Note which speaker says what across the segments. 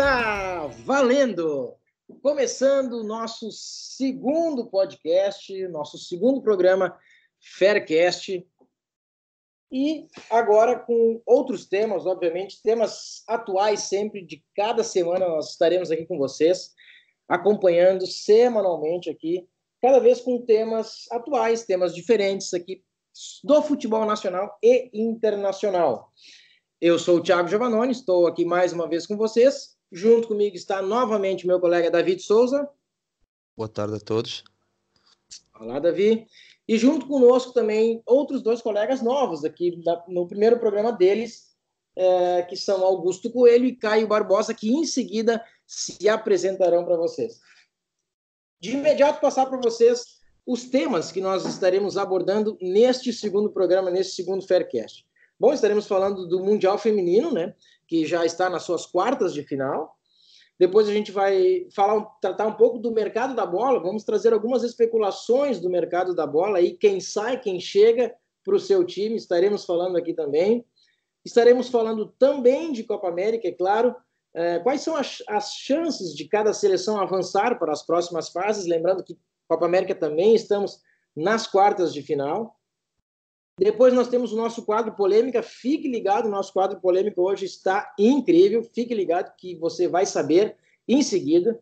Speaker 1: Está valendo! Começando o nosso segundo podcast, nosso segundo programa Faircast. E agora com outros temas, obviamente, temas atuais sempre, de cada semana nós estaremos aqui com vocês, acompanhando semanalmente aqui, cada vez com temas atuais, temas diferentes aqui do futebol nacional e internacional. Eu sou o Thiago Giovannoni, estou aqui mais uma vez com vocês. Junto comigo está novamente meu colega David Souza.
Speaker 2: Boa tarde a todos.
Speaker 1: Olá, Davi. E junto conosco também outros dois colegas novos aqui no primeiro programa deles, é, que são Augusto Coelho e Caio Barbosa, que em seguida se apresentarão para vocês. De imediato passar para vocês os temas que nós estaremos abordando neste segundo programa, neste segundo Faircast. Bom, estaremos falando do Mundial Feminino, né, que já está nas suas quartas de final. Depois a gente vai falar, tratar um pouco do mercado da bola, vamos trazer algumas especulações do mercado da bola aí, quem sai, quem chega para o seu time, estaremos falando aqui também. Estaremos falando também de Copa América, é claro. É, quais são as, as chances de cada seleção avançar para as próximas fases? Lembrando que Copa América também estamos nas quartas de final. Depois nós temos o nosso quadro polêmica. Fique ligado, o nosso quadro polêmica hoje está incrível. Fique ligado que você vai saber em seguida.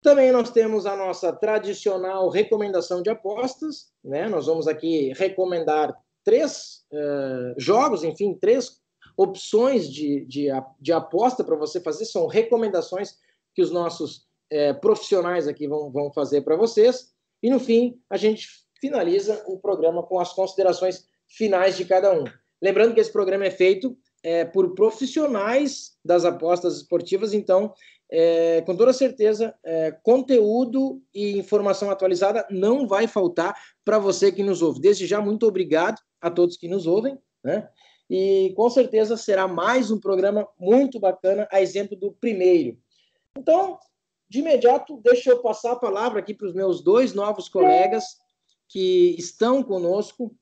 Speaker 1: Também nós temos a nossa tradicional recomendação de apostas. Né? Nós vamos aqui recomendar três uh, jogos, enfim, três opções de, de, de aposta para você fazer. São recomendações que os nossos uh, profissionais aqui vão, vão fazer para vocês. E no fim, a gente finaliza o programa com as considerações finais de cada um. Lembrando que esse programa é feito é, por profissionais das apostas esportivas, então, é, com toda certeza, é, conteúdo e informação atualizada não vai faltar para você que nos ouve. Desde já, muito obrigado a todos que nos ouvem, né? E com certeza será mais um programa muito bacana, a exemplo do primeiro. Então, de imediato, deixa eu passar a palavra aqui para os meus dois novos colegas que estão conosco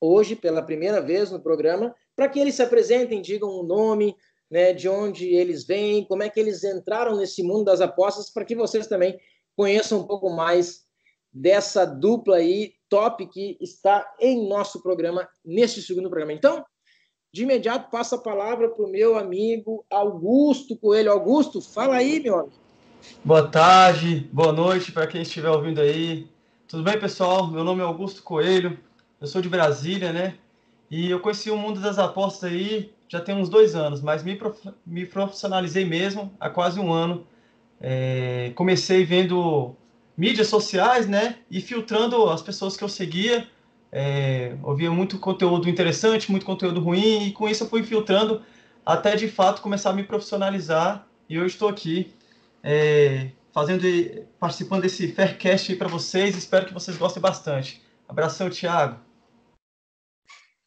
Speaker 1: hoje pela primeira vez no programa, para que eles se apresentem, digam o nome, né, de onde eles vêm, como é que eles entraram nesse mundo das apostas, para que vocês também conheçam um pouco mais dessa dupla aí top que está em nosso programa, neste segundo programa. Então, de imediato, passo a palavra para o meu amigo Augusto Coelho. Augusto, fala aí, meu amigo.
Speaker 3: Boa tarde, boa noite para quem estiver ouvindo aí. Tudo bem, pessoal? Meu nome é Augusto Coelho, eu sou de Brasília, né? E eu conheci o mundo das apostas aí já tem uns dois anos, mas me, prof... me profissionalizei mesmo há quase um ano. É... Comecei vendo mídias sociais, né? E filtrando as pessoas que eu seguia. É... Ouvia muito conteúdo interessante, muito conteúdo ruim, e com isso eu fui filtrando até de fato começar a me profissionalizar. E hoje estou aqui é fazendo, participando desse Faircast para vocês. Espero que vocês gostem bastante. Abração, Thiago.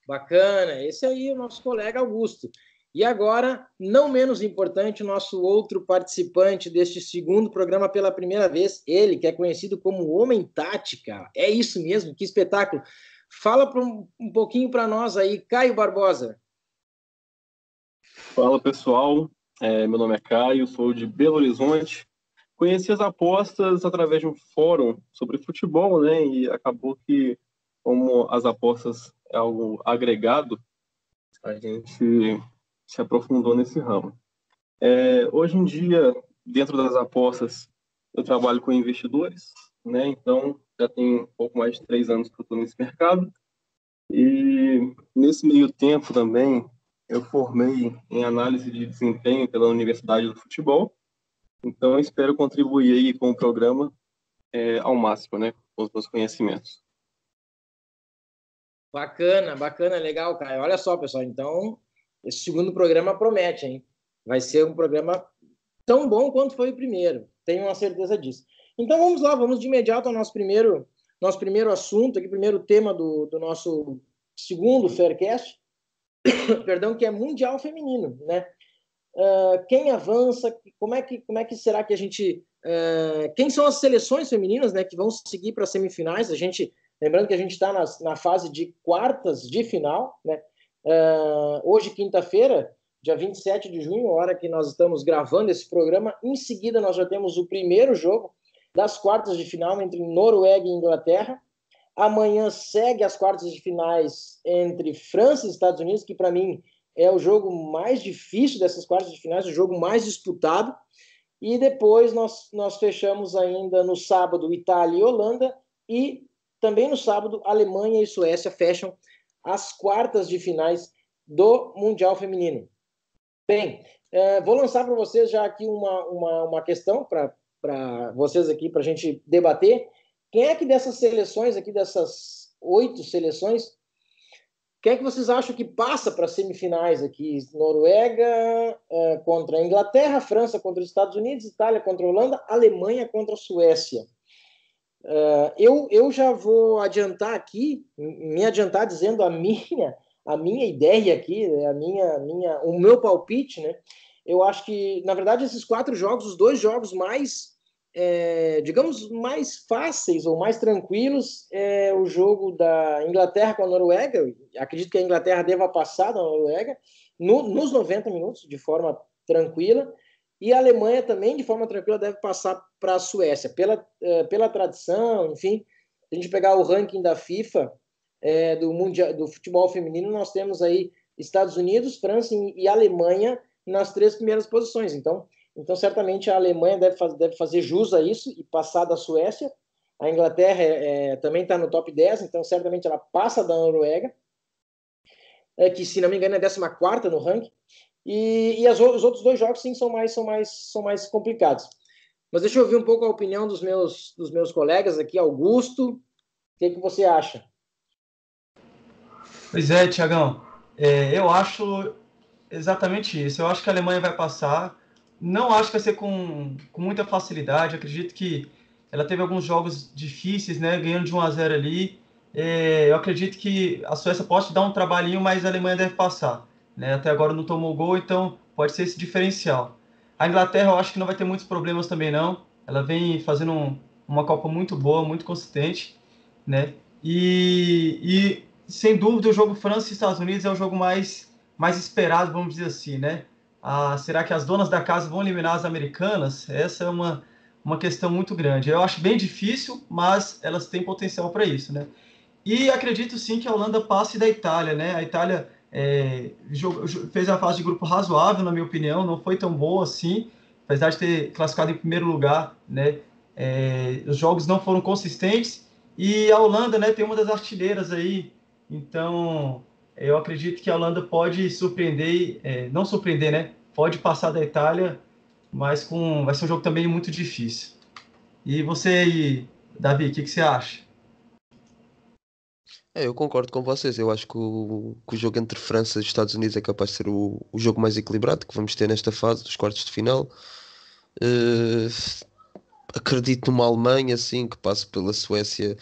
Speaker 1: Bacana. Esse aí é o nosso colega Augusto. E agora, não menos importante, o nosso outro participante deste segundo programa pela primeira vez, ele que é conhecido como Homem Tática. É isso mesmo, que espetáculo. Fala um, um pouquinho para nós aí, Caio Barbosa.
Speaker 4: Fala pessoal, é, meu nome é Caio, sou de Belo Horizonte, conheci as apostas através de um fórum sobre futebol, né? E acabou que, como as apostas é algo agregado, a gente se aprofundou nesse ramo. É, hoje em dia, dentro das apostas, eu trabalho com investidores, né? Então, já tem um pouco mais de três anos que eu estou nesse mercado. E nesse meio tempo também, eu formei em análise de desempenho pela Universidade do Futebol então, espero contribuir aí com o programa é, ao máximo, né, com os meus conhecimentos.
Speaker 1: Bacana, bacana, legal, Caio. Olha só, pessoal, então, esse segundo programa promete, hein? Vai ser um programa tão bom quanto foi o primeiro, tenho uma certeza disso. Então, vamos lá, vamos de imediato ao nosso primeiro, nosso primeiro assunto, aqui, primeiro tema do, do nosso segundo Faircast, perdão, que é Mundial Feminino, né? Uh, quem avança, como é que, como é que será que a gente. Uh, quem são as seleções femininas né, que vão seguir para as semifinais? A gente, lembrando que a gente está na, na fase de quartas de final, né? Uh, hoje, quinta-feira, dia 27 de junho, hora que nós estamos gravando esse programa. Em seguida, nós já temos o primeiro jogo das quartas de final entre Noruega e Inglaterra. Amanhã segue as quartas de finais entre França e Estados Unidos, que para mim é o jogo mais difícil dessas quartas de finais, o jogo mais disputado. E depois nós, nós fechamos ainda no sábado Itália e Holanda e também no sábado Alemanha e Suécia fecham as quartas de finais do Mundial Feminino. Bem, é, vou lançar para vocês já aqui uma, uma, uma questão para vocês aqui, para a gente debater. Quem é que dessas seleções aqui, dessas oito seleções, quem é que vocês acham que passa para as semifinais aqui? Noruega uh, contra a Inglaterra, França contra os Estados Unidos, Itália contra a Holanda, Alemanha contra a Suécia. Uh, eu, eu já vou adiantar aqui, me adiantar dizendo a minha, a minha ideia aqui, a minha, minha, o meu palpite, né? Eu acho que, na verdade, esses quatro jogos, os dois jogos mais é, digamos, mais fáceis ou mais tranquilos é o jogo da Inglaterra com a Noruega. Acredito que a Inglaterra deva passar da Noruega no, nos 90 minutos, de forma tranquila. E a Alemanha também, de forma tranquila, deve passar para a Suécia. Pela, é, pela tradição, enfim, se a gente pegar o ranking da FIFA é, do, mundial, do futebol feminino, nós temos aí Estados Unidos, França e Alemanha nas três primeiras posições. Então, então, certamente a Alemanha deve, faz, deve fazer jus a isso e passar da Suécia. A Inglaterra é, é, também está no top 10, então certamente ela passa da Noruega, é, que se não me engano é 14 no ranking. E, e as, os outros dois jogos, sim, são mais, são, mais, são mais complicados. Mas deixa eu ouvir um pouco a opinião dos meus, dos meus colegas aqui. Augusto, o que, que você acha?
Speaker 3: Pois é, Tiagão. É, eu acho exatamente isso. Eu acho que a Alemanha vai passar não acho que vai ser com, com muita facilidade. Acredito que ela teve alguns jogos difíceis, né? Ganhando de 1 a 0 ali. É, eu acredito que a Suécia pode dar um trabalhinho, mas a Alemanha deve passar. Né? Até agora não tomou gol, então pode ser esse diferencial. A Inglaterra eu acho que não vai ter muitos problemas também não. Ela vem fazendo um, uma Copa muito boa, muito consistente, né? E, e sem dúvida o jogo França e Estados Unidos é o jogo mais mais esperado, vamos dizer assim, né? Ah, será que as donas da casa vão eliminar as americanas? Essa é uma, uma questão muito grande. Eu acho bem difícil, mas elas têm potencial para isso, né? E acredito sim que a Holanda passe da Itália, né? A Itália é, fez a fase de grupo razoável, na minha opinião, não foi tão boa assim, apesar de ter classificado em primeiro lugar, né? É, os jogos não foram consistentes e a Holanda, né, tem uma das artilheiras aí, então eu acredito que a Holanda pode surpreender, é, não surpreender, né? Pode passar da Itália, mas com vai ser um jogo também muito difícil. E você, Davi, o que, que, você acha?
Speaker 2: É, eu concordo com vocês. Eu acho que o, que o, jogo entre França e Estados Unidos é capaz de ser o, o, jogo mais equilibrado que vamos ter nesta fase dos quartos de final. Uh, acredito numa Alemanha assim que passe pela Suécia.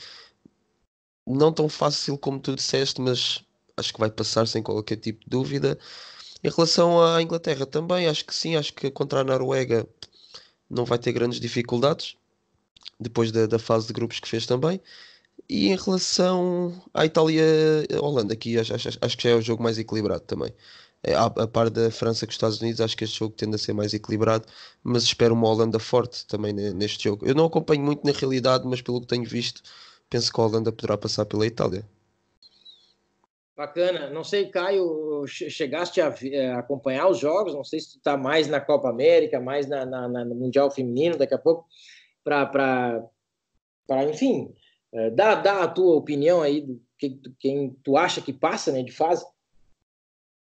Speaker 2: Não tão fácil como tu disseste, mas acho que vai passar sem qualquer tipo de dúvida. Em relação à Inglaterra também, acho que sim, acho que contra a Noruega não vai ter grandes dificuldades, depois da, da fase de grupos que fez também. E em relação à Itália-Holanda, aqui acho, acho, acho, que já é o jogo mais equilibrado também. É, a, a par da França com os Estados Unidos, acho que este jogo tende a ser mais equilibrado, mas espero uma Holanda forte também neste jogo. Eu não acompanho muito na realidade, mas pelo que tenho visto, penso que a Holanda poderá passar pela Itália.
Speaker 1: Bacana. Não sei, Caio, chegaste a, eh, acompanhar os jogos? Não sei se tu está mais na Copa América, mais na, na, na, no Mundial Feminino daqui a pouco, para, enfim, é, dar, dar a tua opinião aí do que, quem tu acha que passa né, de fase.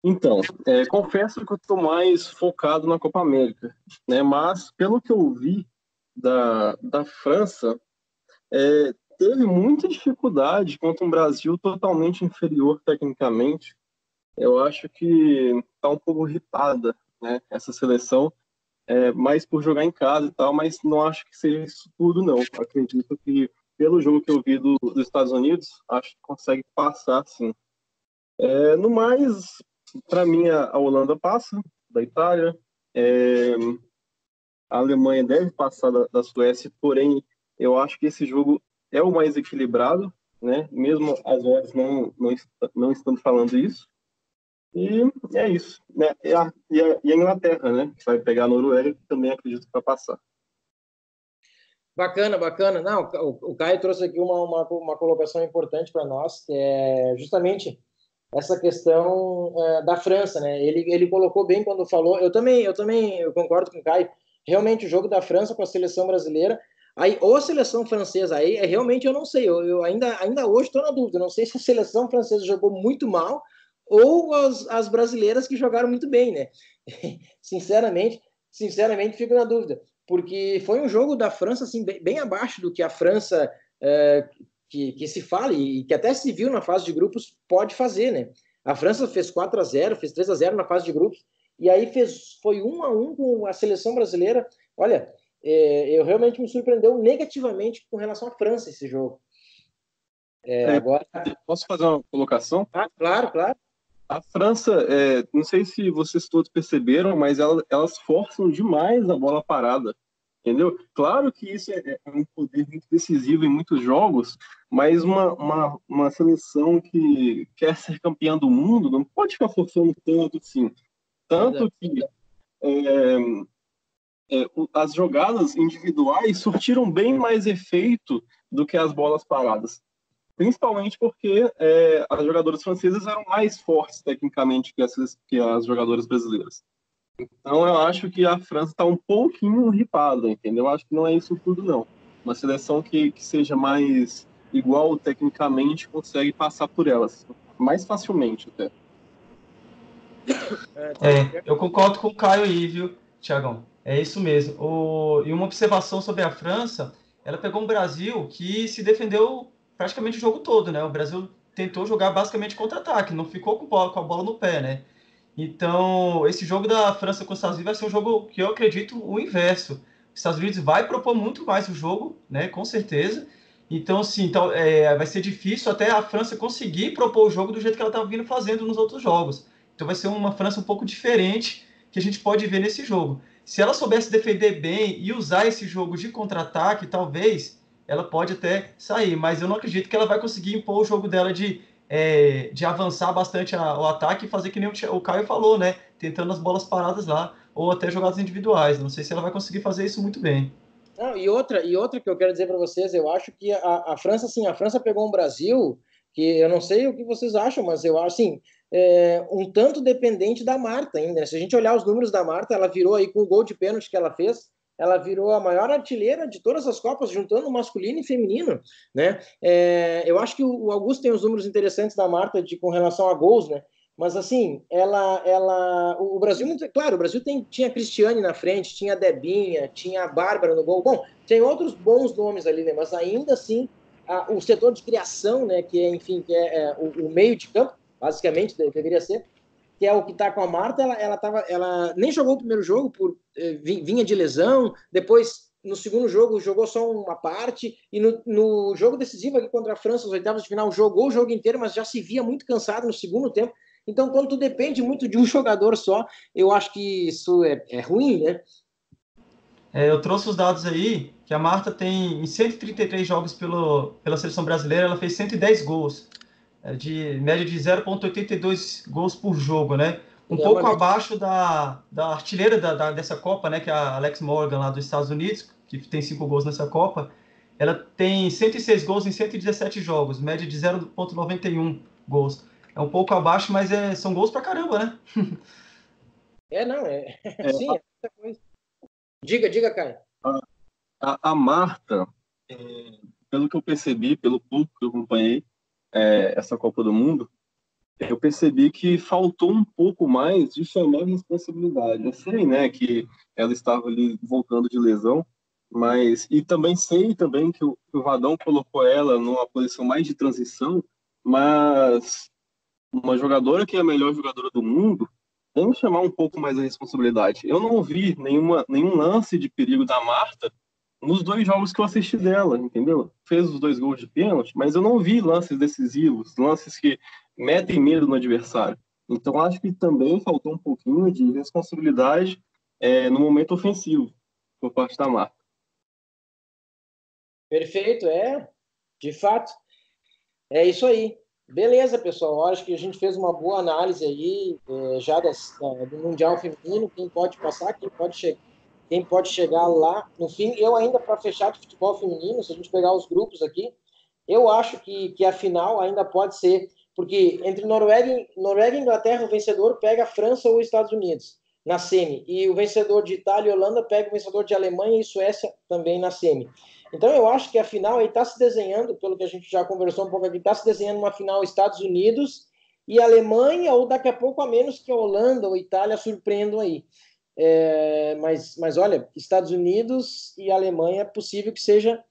Speaker 4: Então, é, confesso que eu estou mais focado na Copa América, né? Mas pelo que eu vi da, da França, é, teve muita dificuldade contra um Brasil totalmente inferior tecnicamente. Eu acho que está um pouco irritada né, essa seleção, é, mais por jogar em casa e tal, mas não acho que seja isso tudo, não. Acredito que, pelo jogo que eu vi do, dos Estados Unidos, acho que consegue passar, sim. É, no mais, para mim, a Holanda passa da Itália, é, a Alemanha deve passar da, da Suécia, porém, eu acho que esse jogo é o mais equilibrado, né? Mesmo as odds não, não, não estando falando isso. E é isso. Né? E, a, e, a, e a Inglaterra, né? Vai pegar a Noruega, que também acredito que vai passar.
Speaker 1: Bacana, bacana. Não, o, o Caio trouxe aqui uma, uma, uma colocação importante para nós, que é justamente essa questão é, da França, né? Ele, ele colocou bem quando falou. Eu também, eu também eu concordo com o Caio. Realmente o jogo da França com a seleção brasileira, aí ou a seleção francesa, aí é, realmente eu não sei. Eu, eu ainda, ainda hoje estou na dúvida. Não sei se a seleção francesa jogou muito mal ou as, as brasileiras que jogaram muito bem, né? sinceramente, sinceramente fico na dúvida, porque foi um jogo da França assim bem, bem abaixo do que a França é, que, que se fala e que até se viu na fase de grupos pode fazer, né? A França fez 4 a 0 fez 3 a 0 na fase de grupos, e aí fez, foi 1 a 1 com a seleção brasileira. Olha, é, eu realmente me surpreendeu negativamente com relação à França esse jogo.
Speaker 4: É, é, agora... Posso fazer uma colocação?
Speaker 1: Ah, claro, claro.
Speaker 4: A França, é, não sei se vocês todos perceberam, mas ela, elas forçam demais a bola parada entendeu? Claro que isso é, é um poder muito decisivo em muitos jogos, mas uma, uma, uma seleção que quer ser campeã do mundo não pode ficar forçando tanto assim. Tanto que é, é, as jogadas individuais surtiram bem mais efeito do que as bolas paradas. Principalmente porque é, as jogadoras francesas eram mais fortes tecnicamente que as, que as jogadoras brasileiras. Então eu acho que a França está um pouquinho ripada, entendeu? Eu acho que não é isso tudo, não. Uma seleção que, que seja mais igual tecnicamente consegue passar por elas mais facilmente até.
Speaker 3: É, eu concordo com o Caio aí, viu, Tiagão? É isso mesmo. O... E uma observação sobre a França, ela pegou um Brasil que se defendeu praticamente o jogo todo, né? O Brasil tentou jogar basicamente contra-ataque, não ficou com, bola, com a bola no pé, né? Então, esse jogo da França com os Estados Unidos vai ser um jogo que eu acredito o inverso. Os Estados Unidos vai propor muito mais o jogo, né? Com certeza. Então, sim, então, é, vai ser difícil até a França conseguir propor o jogo do jeito que ela estava vindo fazendo nos outros jogos. Então, vai ser uma França um pouco diferente que a gente pode ver nesse jogo. Se ela soubesse defender bem e usar esse jogo de contra-ataque, talvez ela pode até sair. Mas eu não acredito que ela vai conseguir impor o jogo dela de é, de avançar bastante a, o ataque e fazer que nem o, o Caio falou, né? Tentando as bolas paradas lá, ou até jogadas individuais. Não sei se ela vai conseguir fazer isso muito bem.
Speaker 1: Não, e outra, e outra que eu quero dizer para vocês, eu acho que a, a França, sim, a França pegou um Brasil que eu não sei o que vocês acham, mas eu acho assim, é, um tanto dependente da Marta ainda. Né? Se a gente olhar os números da Marta, ela virou aí com o gol de pênalti que ela fez, ela virou a maior artilheira de todas as Copas, juntando masculino e feminino, né? É, eu acho que o Augusto tem os números interessantes da Marta de, com relação a gols, né? Mas assim, ela, ela, o Brasil muito, claro, o Brasil tem, tinha a Cristiane na frente, tinha a Debinha, tinha a Bárbara no gol. Bom, tem outros bons nomes ali, né? Mas ainda assim, a, o setor de criação, né? Que é, enfim, que é, é o, o meio de campo, basicamente deveria ser, que é o que está com a Marta, ela, ela, tava, ela nem jogou o primeiro jogo, por eh, vinha de lesão, depois no segundo jogo jogou só uma parte, e no, no jogo decisivo aqui contra a França, os oitavos de final, jogou o jogo inteiro, mas já se via muito cansado no segundo tempo. Então, quando tu depende muito de um jogador só, eu acho que isso é, é ruim, né?
Speaker 3: É, eu trouxe os dados aí, que a Marta tem, em 133 jogos pelo, pela seleção brasileira, ela fez 110 gols. É de média de 0,82 gols por jogo, né? Um é pouco abaixo da, da artilheira da, da, dessa Copa, né? Que é a Alex Morgan lá dos Estados Unidos, que tem cinco gols nessa Copa. Ela tem 106 gols em 117 jogos, média de 0,91 gols. É um pouco abaixo, mas é, são gols pra caramba, né?
Speaker 1: é, não, é. é Sim, é muita coisa. Diga, diga, Caio.
Speaker 4: A, a, a Marta, é, pelo que eu percebi, pelo pouco que eu acompanhei, é, essa Copa do Mundo, eu percebi que faltou um pouco mais de chamar responsabilidade. Eu sei, né, que ela estava ali voltando de lesão, mas e também sei também que o, que o Vadão colocou ela numa posição mais de transição, mas uma jogadora que é a melhor jogadora do mundo tem que chamar um pouco mais a responsabilidade. Eu não vi nenhuma, nenhum lance de perigo da Marta nos dois jogos que eu assisti dela, entendeu? Fez os dois gols de pênalti, mas eu não vi lances decisivos, lances que metem medo no adversário. Então acho que também faltou um pouquinho de responsabilidade é, no momento ofensivo por parte da marca.
Speaker 1: Perfeito, é, de fato, é isso aí. Beleza, pessoal. Acho que a gente fez uma boa análise aí é, já das, da, do Mundial Feminino. Quem pode passar, quem pode, che quem pode chegar lá no fim. Eu ainda, para fechar de futebol feminino, se a gente pegar os grupos aqui, eu acho que, que a final ainda pode ser, porque entre Noruega, Noruega e Inglaterra, o vencedor pega a França ou os Estados Unidos na semi, e o vencedor de Itália e Holanda pega o vencedor de Alemanha e Suécia também na semi. Então eu acho que a final está se desenhando, pelo que a gente já conversou um pouco aqui, está se desenhando uma final Estados Unidos e Alemanha, ou daqui a pouco a menos que a Holanda ou Itália surpreendam aí. É, mas, mas olha, Estados Unidos e Alemanha é possível que seja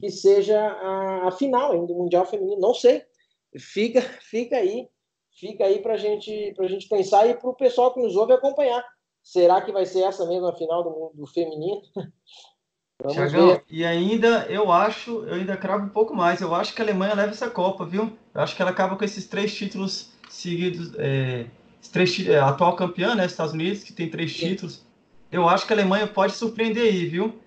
Speaker 1: que seja a, a final ainda do Mundial Feminino. Não sei. Fica, fica aí, fica aí para gente, a gente pensar e para o pessoal que nos ouve acompanhar. Será que vai ser essa mesma final do, do feminino?
Speaker 3: Thiagão, e ainda eu acho, eu ainda cravo um pouco mais. Eu acho que a Alemanha leva essa Copa, viu? Eu acho que ela acaba com esses três títulos seguidos. É, três, é, atual campeã, né? Estados Unidos, que tem três Sim. títulos. Eu acho que a Alemanha pode surpreender aí, viu?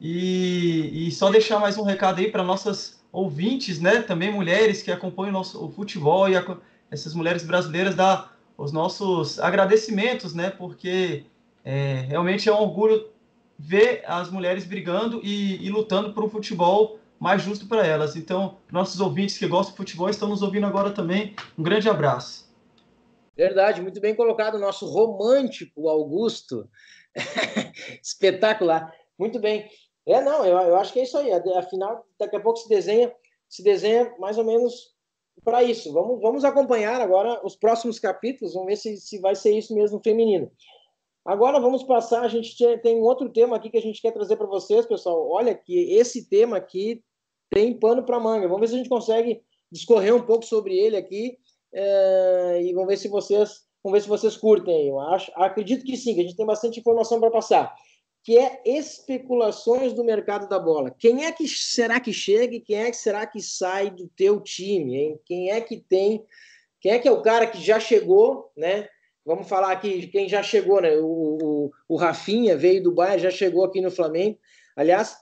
Speaker 3: E, e só deixar mais um recado aí para nossas ouvintes, né? Também mulheres que acompanham o, nosso, o futebol e a, essas mulheres brasileiras, dar os nossos agradecimentos, né? Porque é, realmente é um orgulho ver as mulheres brigando e, e lutando por um futebol mais justo para elas. Então, nossos ouvintes que gostam de futebol estão nos ouvindo agora também. Um grande abraço.
Speaker 1: Verdade, muito bem colocado, nosso romântico Augusto. Espetacular. Muito bem. É, não, eu, eu acho que é isso aí. Afinal, daqui a pouco se desenha, se desenha mais ou menos para isso. Vamos, vamos acompanhar agora os próximos capítulos, vamos ver se, se vai ser isso mesmo feminino. Agora vamos passar, a gente tem um outro tema aqui que a gente quer trazer para vocês, pessoal. Olha que esse tema aqui tem pano para manga. Vamos ver se a gente consegue discorrer um pouco sobre ele aqui é, e vamos ver se vocês vamos ver se vocês curtem. Eu acho, acredito que sim, que a gente tem bastante informação para passar. Que é especulações do mercado da bola. Quem é que será que chega e quem é que será que sai do teu time? Hein? Quem é que tem? Quem é que é o cara que já chegou, né? Vamos falar aqui quem já chegou, né? O, o, o Rafinha veio do Bahia, já chegou aqui no Flamengo. Aliás,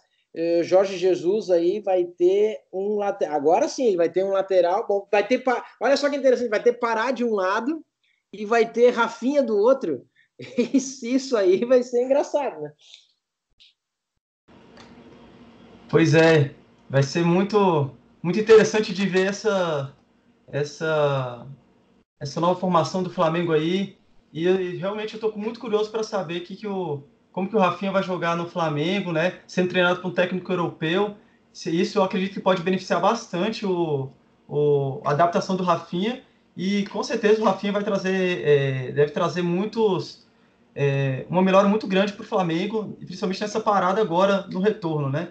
Speaker 1: Jorge Jesus aí vai ter um lateral. Agora sim, ele vai ter um lateral. Bom, vai ter. Olha só que interessante, vai ter Pará de um lado e vai ter Rafinha do outro. Isso, aí vai ser engraçado, né?
Speaker 3: Pois é, vai ser muito, muito interessante de ver essa, essa essa nova formação do Flamengo aí. E, realmente eu estou muito curioso para saber que, que o, como que o Rafinha vai jogar no Flamengo, né? Sendo treinado por um técnico europeu. Isso eu acredito que pode beneficiar bastante o, o, a adaptação do Rafinha. E com certeza o Rafinha vai trazer, é, deve trazer muitos, é, uma melhora muito grande para o Flamengo, principalmente nessa parada agora no retorno, né?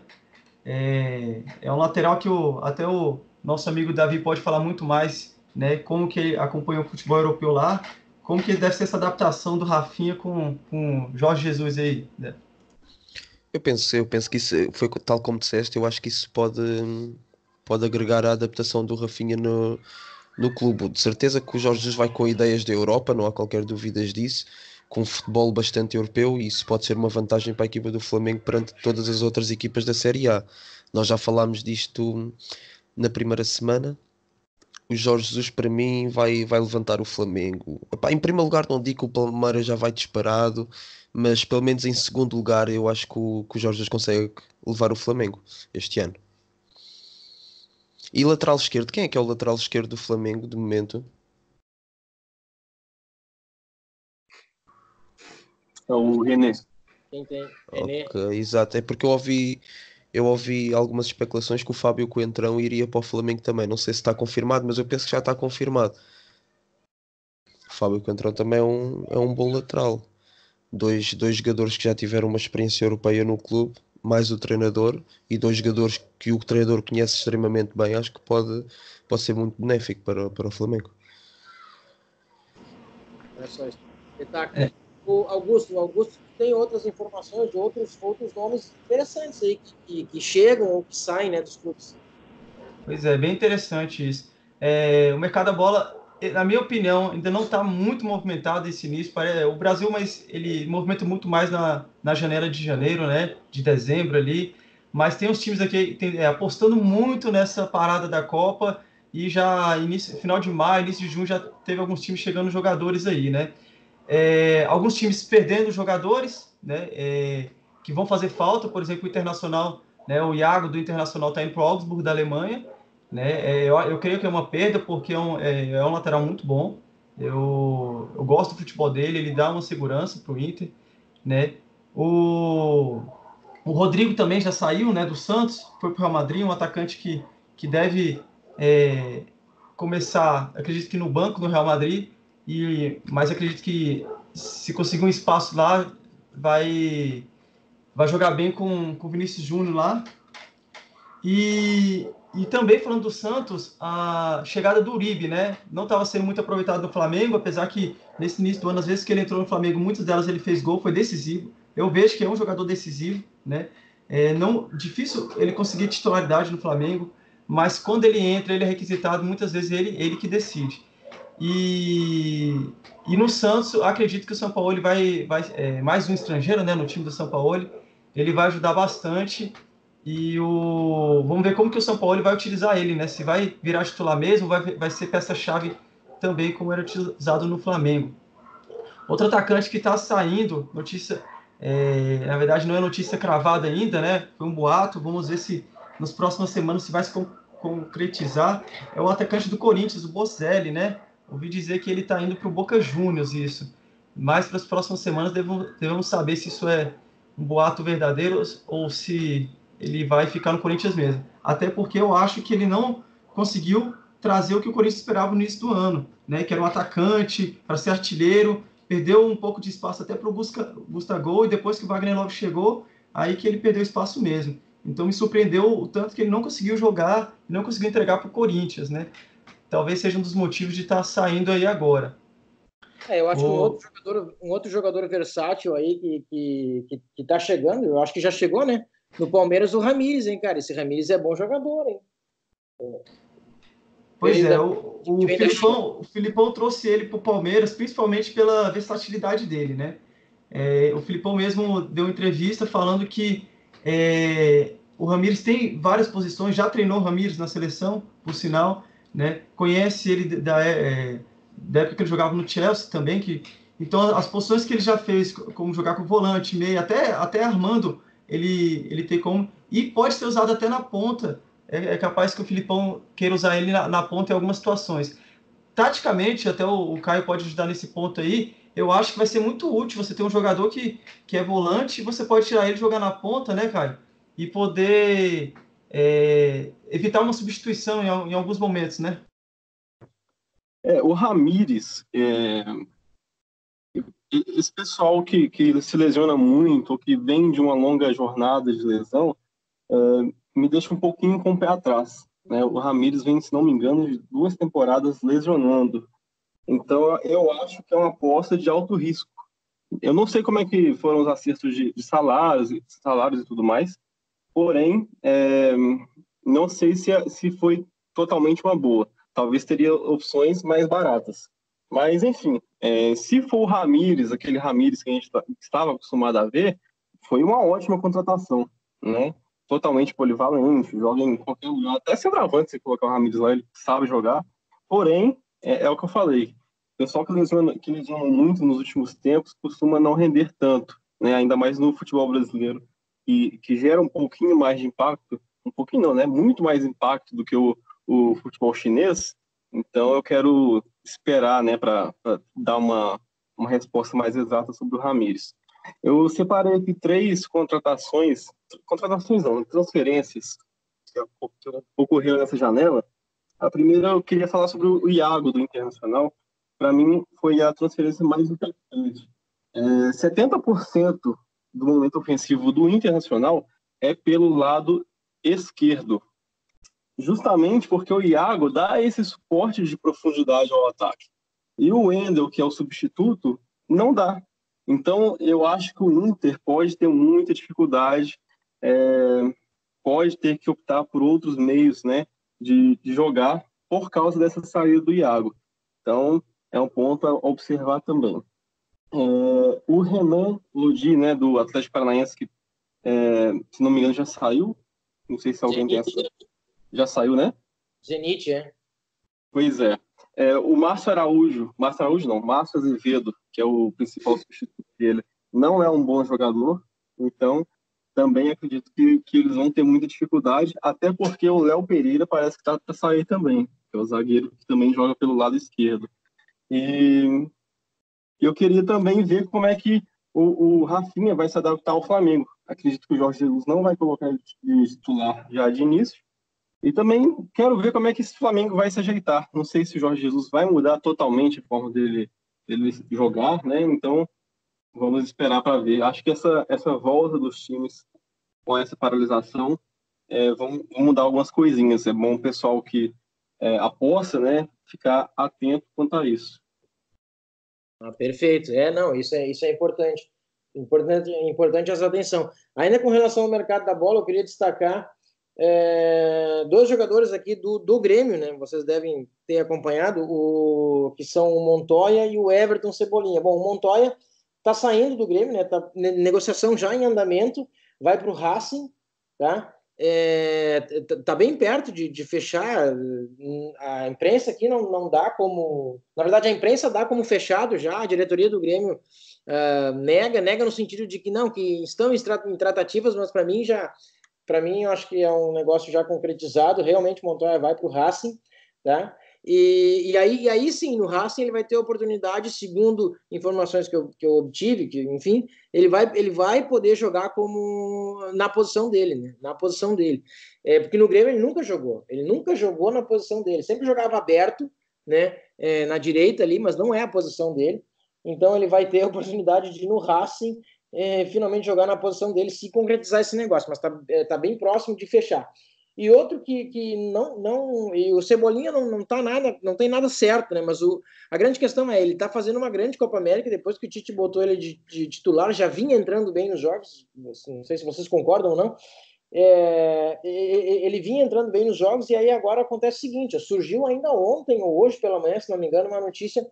Speaker 3: É, é um lateral que o, até o nosso amigo Davi pode falar muito mais né? Como que ele acompanha o futebol europeu lá, como que deve ser essa adaptação do Rafinha com, com Jorge Jesus aí, né?
Speaker 2: Eu penso, eu penso que isso foi tal como disseste, eu acho que isso pode, pode agregar a adaptação do Rafinha no, no clube. De certeza que o Jorge Jesus vai com ideias da Europa, não há qualquer dúvida disso, com um futebol bastante europeu e isso pode ser uma vantagem para a equipa do Flamengo perante todas as outras equipas da Série A. Nós já falámos disto na primeira semana o Jorge Jesus para mim vai, vai levantar o Flamengo. Epá, em primeiro lugar não digo que o Palmeiras já vai disparado, mas pelo menos em segundo lugar eu acho que o, que o Jorge Jesus consegue levar o Flamengo este ano. E lateral esquerdo, quem é que é o lateral esquerdo do Flamengo de momento?
Speaker 4: É o René.
Speaker 1: Quem tem? René.
Speaker 2: Ok, exato. É porque eu ouvi eu ouvi algumas especulações que o Fábio Coentrão iria para o Flamengo também. Não sei se está confirmado, mas eu penso que já está confirmado. O Fábio Coentrão também é um, é um bom lateral. Dois, dois jogadores que já tiveram uma experiência europeia no clube, mais o treinador, e dois jogadores que o treinador conhece extremamente bem, acho que pode, pode ser muito benéfico para, para o Flamengo.
Speaker 1: É só isso. Espetáculo. É. O Augusto, o Augusto tem outras informações de outros, outros nomes interessantes aí que, que chegam ou que saem né, dos clubes.
Speaker 3: Pois é, bem interessante isso. É, o mercado da bola, na minha opinião, ainda não está muito movimentado esse início. O Brasil, mas ele movimenta muito mais na, na janela de janeiro, né? De dezembro ali. Mas tem uns times aqui tem, é, apostando muito nessa parada da Copa e já início, final de maio, início de junho já teve alguns times chegando jogadores aí, né? É, alguns times perdendo jogadores, né? É, que vão fazer falta, por exemplo, o Internacional, né? O Iago do Internacional está indo para o Augsburg da Alemanha, né? É, eu, eu, creio que é uma perda porque é um, é, é um lateral muito bom. Eu, eu gosto do futebol dele, ele dá uma segurança para o Inter, né? O, o Rodrigo também já saiu, né? Do Santos, foi para o Real Madrid, um atacante que, que deve é, começar, acredito que no banco do Real Madrid, e, mas acredito que se conseguir um espaço lá, vai, vai jogar bem com, o Vinícius Júnior lá. E, e também falando do Santos, a chegada do Uribe, né? Não estava sendo muito aproveitado no Flamengo, apesar que nesse início do ano, às vezes que ele entrou no Flamengo, muitas delas ele fez gol, foi decisivo. Eu vejo que é um jogador decisivo, né? É não difícil ele conseguir titularidade no Flamengo mas quando ele entra, ele é requisitado, muitas vezes ele, ele que decide. E, e no Santos, acredito que o São Paulo vai, vai é, mais um estrangeiro né, no time do São Paulo, ele vai ajudar bastante. E o, vamos ver como que o São Paulo vai utilizar ele, né? Se vai virar titular mesmo, vai, vai ser peça-chave também, como era utilizado no Flamengo. Outro atacante que está saindo, notícia, é, na verdade não é notícia cravada ainda, né? Foi um boato, vamos ver se nas próximas semanas se vai se concretizar é o atacante do Corinthians, o Bozelli, né? Ouvi dizer que ele está indo para o Boca Juniors, isso. Mas para as próximas semanas devemos, devemos saber se isso é um boato verdadeiro ou se ele vai ficar no Corinthians mesmo. Até porque eu acho que ele não conseguiu trazer o que o Corinthians esperava no início do ano, né? Que era um atacante para ser artilheiro, perdeu um pouco de espaço até para o Gustavo e depois que o Wagner Love chegou, aí que ele perdeu espaço mesmo. Então me surpreendeu o tanto que ele não conseguiu jogar, não conseguiu entregar para o Corinthians, né? Talvez seja um dos motivos de estar tá saindo aí agora.
Speaker 1: É, eu acho o... que um outro, jogador, um outro jogador versátil aí que, que, que, que tá chegando, eu acho que já chegou, né? No Palmeiras, o Ramires, hein, cara? Esse Ramires é bom jogador, hein?
Speaker 3: Pois é, o, o, Filipão, o Filipão trouxe ele para o Palmeiras, principalmente pela versatilidade dele, né? É, o Filipão mesmo deu entrevista falando que é, o Ramires tem várias posições, já treinou o Ramires na seleção, por sinal, né? Conhece ele da, é, da época que ele jogava no Chelsea também, que então as posições que ele já fez, como jogar com volante, meio, até até armando, ele ele tem como e pode ser usado até na ponta. É, é capaz que o Filipão queira usar ele na, na, ponta em algumas situações. Taticamente, até o, o Caio pode ajudar nesse ponto aí eu acho que vai ser muito útil você ter um jogador que, que é volante e você pode tirar ele jogar na ponta, né, Caio? E poder é, evitar uma substituição em, em, alguns momentos, né?
Speaker 4: É, o Ramires, é, esse pessoal que, que se lesiona muito, ou que vem de uma longa jornada de lesão, é, me deixa um pouquinho com o pé atrás. Né? O Ramires vem, se não me engano, de duas temporadas lesionando. Então, eu acho que é uma aposta de alto risco. Eu não sei como é que foram os acertos de, de salários, salários e tudo mais, porém, é, não sei se, se foi totalmente uma boa. Talvez teria opções mais baratas. Mas, enfim, é, se for o Ramires, aquele Ramires que a gente tá, estava acostumado a ver, foi uma ótima contratação, né? Totalmente polivalente, joga em qualquer lugar, até centroavante, se colocar o Ramires lá, ele sabe jogar. Porém, é, é o que eu falei, pessoal que lesiona, que lesiona muito nos últimos tempos costuma não render tanto, né? ainda mais no futebol brasileiro, e que gera um pouquinho mais de impacto, um pouquinho não, né? muito mais impacto do que o, o futebol chinês. Então eu quero esperar né, para dar uma, uma resposta mais exata sobre o Ramires. Eu separei aqui três contratações, contratações não, transferências que ocorreram nessa janela. A primeira eu queria falar sobre o Iago do Internacional, para mim, foi a transferência mais importante. É, 70% do momento ofensivo do Internacional é pelo lado esquerdo. Justamente porque o Iago dá esse suporte de profundidade ao ataque. E o Wendel, que é o substituto, não dá. Então, eu acho que o Inter pode ter muita dificuldade, é, pode ter que optar por outros meios né, de, de jogar por causa dessa saída do Iago. Então, é um ponto a observar também. É, o Renan Lodi, né, do Atlético Paranaense, que, é, se não me engano, já saiu. Não sei se alguém tem essa. Já saiu, né?
Speaker 1: Zenit, é.
Speaker 4: Pois é. é. o Márcio Araújo, Márcio Araújo não, Márcio Azevedo, que é o principal substituto dele, não é um bom jogador, então também acredito que, que eles vão ter muita dificuldade, até porque o Léo Pereira parece que está para sair também, que é o zagueiro que também joga pelo lado esquerdo. E eu queria também ver como é que o, o Rafinha vai se adaptar ao Flamengo. Acredito que o Jorge Jesus não vai colocar ele de titular já de início. E também quero ver como é que esse Flamengo vai se ajeitar. Não sei se o Jorge Jesus vai mudar totalmente a forma dele, dele jogar, né? Então, vamos esperar para ver. Acho que essa, essa volta dos times com essa paralisação é, vão, vão, mudar algumas coisinhas. É bom o pessoal que é, aposta, né, ficar atento quanto a isso.
Speaker 1: Ah, perfeito. É, não, isso é, isso é importante. Importante, importante essa atenção. Ainda com relação ao mercado da bola, eu queria destacar é, dois jogadores aqui do, do Grêmio, né? Vocês devem ter acompanhado, o, que são o Montoya e o Everton Cebolinha. Bom, o Montoya está saindo do Grêmio, né? Tá negociação já em andamento, vai para o Racing, tá? É, tá bem perto de, de, fechar. A imprensa aqui não, não dá como. Na verdade, a imprensa dá como fechado já. A diretoria do Grêmio uh, nega, nega no sentido de que não, que estão em tratativas, mas para mim já. Para mim, eu acho que é um negócio já concretizado. Realmente, Montoya vai para o Racing, tá? E, e, aí, e aí sim, no Racing ele vai ter oportunidade, segundo informações que eu, que eu obtive, que, enfim, ele vai, ele vai poder jogar como na posição dele, né? Na posição dele. É, porque no Grêmio ele nunca jogou, ele nunca jogou na posição dele, sempre jogava aberto, né? É, na direita ali, mas não é a posição dele. Então ele vai ter a oportunidade de no Racing é, finalmente jogar na posição dele, se concretizar esse negócio, mas está é, tá bem próximo de fechar. E outro que, que não, não. E o Cebolinha não, não tá nada, não tem nada certo, né? Mas o, a grande questão é, ele tá fazendo uma grande Copa América, depois que o Tite botou ele de, de titular, já vinha entrando bem nos jogos, não sei se vocês concordam ou não. É, ele vinha entrando bem nos jogos, e aí agora acontece o seguinte: surgiu ainda ontem ou hoje pela manhã, se não me engano, uma notícia,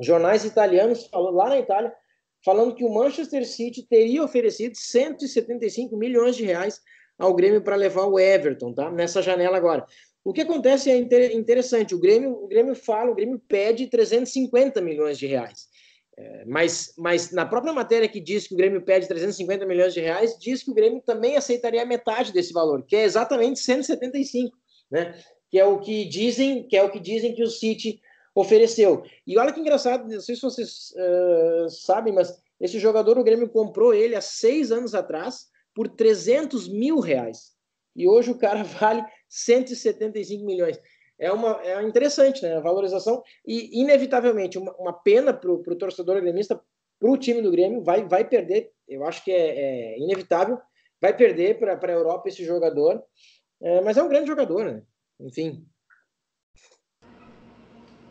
Speaker 1: jornais italianos falando lá na Itália, falando que o Manchester City teria oferecido 175 milhões de reais ao Grêmio para levar o Everton, tá? Nessa janela agora. O que acontece é interessante. O Grêmio, o Grêmio fala, o Grêmio pede 350 milhões de reais. É, mas, mas na própria matéria que diz que o Grêmio pede 350 milhões de reais, diz que o Grêmio também aceitaria metade desse valor, que é exatamente 175, né? Que é o que dizem, que é o que dizem que o City ofereceu. E olha que engraçado, não sei se vocês uh, sabem, mas esse jogador o Grêmio comprou ele há seis anos atrás por 300 mil reais. E hoje o cara vale 175 milhões. É, uma, é interessante, né? A valorização. E, inevitavelmente, uma, uma pena para o torcedor gremista, para o time do Grêmio, vai, vai perder. Eu acho que é, é inevitável. Vai perder para a Europa esse jogador. É, mas é um grande jogador, né? Enfim.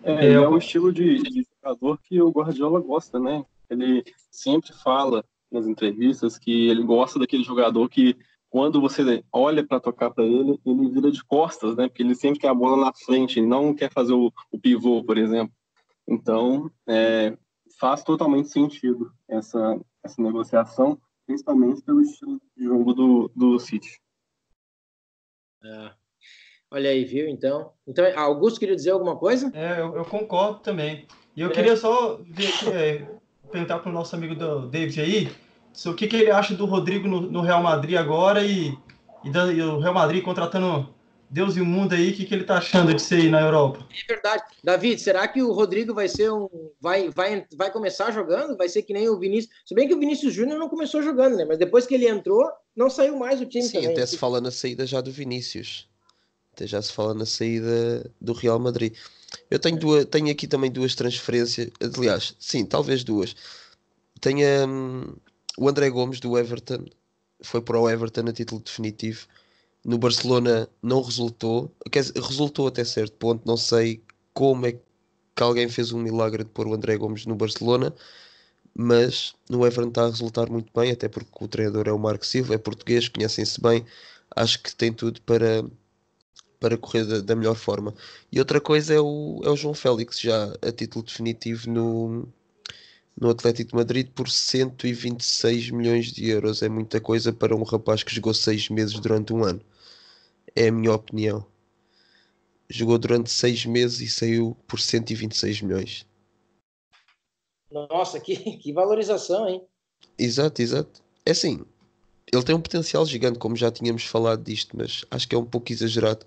Speaker 4: É, é um estilo de, de jogador que o Guardiola gosta, né? Ele sempre fala nas entrevistas que ele gosta daquele jogador que quando você olha para tocar para ele, ele vira de costas, né? Porque ele sempre quer a bola na frente, não quer fazer o, o pivô, por exemplo. Então, é, faz totalmente sentido essa, essa negociação, principalmente pelo estilo de jogo do, do City.
Speaker 1: É. Olha aí, viu? Então, então Augusto queria dizer alguma coisa?
Speaker 3: É, eu, eu concordo também. E eu é. queria só ver, é, perguntar para o nosso amigo do David aí o que, que ele acha do Rodrigo no, no Real Madrid agora e, e, da, e, o Real Madrid contratando Deus e o mundo aí, o que, que ele está achando de ser aí na Europa?
Speaker 1: É verdade. David, será que o Rodrigo vai ser um. Vai, vai, vai começar jogando? Vai ser que nem o Vinícius. Se bem que o Vinícius Júnior não começou jogando, né? Mas depois que ele entrou, não saiu mais o time
Speaker 2: Sim,
Speaker 1: também.
Speaker 2: até se fala na saída já do Vinícius. Até já se fala na saída do Real Madrid. Eu tenho, duas, tenho aqui também duas transferências. Aliás, sim, talvez duas. Tenho um, o André Gomes do Everton. Foi para o Everton a título definitivo. No Barcelona não resultou. Quer dizer, resultou até certo ponto. Não sei como é que alguém fez um milagre de pôr o André Gomes no Barcelona. Mas no Everton está a resultar muito bem, até porque o treinador é o Marco Silva, é português, conhecem-se bem. Acho que tem tudo para, para correr da, da, melhor forma. E outra coisa é o, é o João Félix, já a título definitivo no, no Atlético de Madrid por 126 milhões de euros. É muita coisa para um rapaz que jogou seis meses durante um ano. É a minha opinião. jogou durante seis meses e saiu por 126 milhões.
Speaker 1: Nossa, que, que valorização, hein?
Speaker 2: Exato, exato. É assim, ele tem um potencial gigante, como já tínhamos falado disto, mas acho que é um pouco exagerado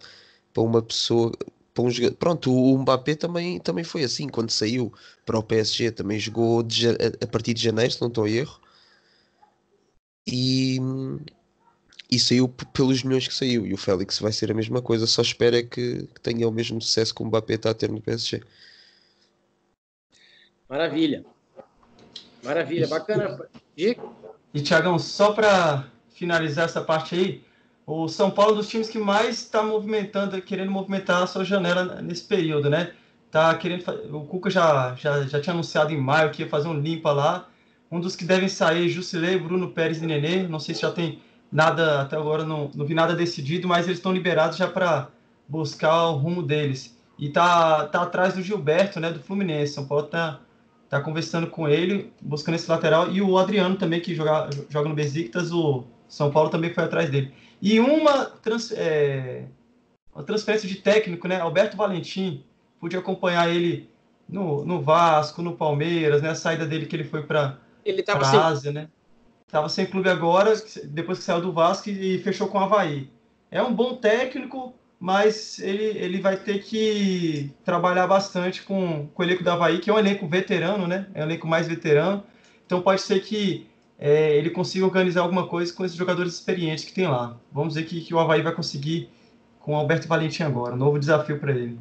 Speaker 2: para uma pessoa. Para um jogador. Pronto, o Mbappé também, também foi assim, quando saiu para o PSG, também jogou de, a, a partir de janeiro, se não estou a erro. E, e saiu pelos milhões que saiu. E o Félix vai ser a mesma coisa, só espera que, que tenha o mesmo sucesso que o Mbappé está a ter no PSG.
Speaker 1: Maravilha. Maravilha, bacana.
Speaker 3: E, e Tiagão, só para finalizar essa parte aí, o São Paulo é um dos times que mais está movimentando, querendo movimentar a sua janela nesse período, né? Tá querendo, o Cuca já, já, já tinha anunciado em maio que ia fazer um limpa lá. Um dos que devem sair, Jusilei, Bruno Pérez e Nenê. Não sei se já tem nada até agora não, não vi nada decidido, mas eles estão liberados já para buscar o rumo deles. E tá, tá atrás do Gilberto, né, do Fluminense. São Paulo tá, tá conversando com ele, buscando esse lateral. E o Adriano também, que joga, joga no Besiktas, o São Paulo também foi atrás dele. E uma, trans, é, uma transferência de técnico, né, Alberto Valentim, pude acompanhar ele no, no Vasco, no Palmeiras, né, a saída dele que ele foi para a Ásia, né? Estava sem clube agora, depois que saiu do Vasco e fechou com o Havaí. É um bom técnico, mas ele, ele vai ter que trabalhar bastante com, com o elenco do Havaí, que é um elenco veterano, né? É um elenco mais veterano. Então pode ser que é, ele consiga organizar alguma coisa com esses jogadores experientes que tem lá. Vamos ver que, que o Havaí vai conseguir com o Alberto Valentim agora. Um novo desafio para ele.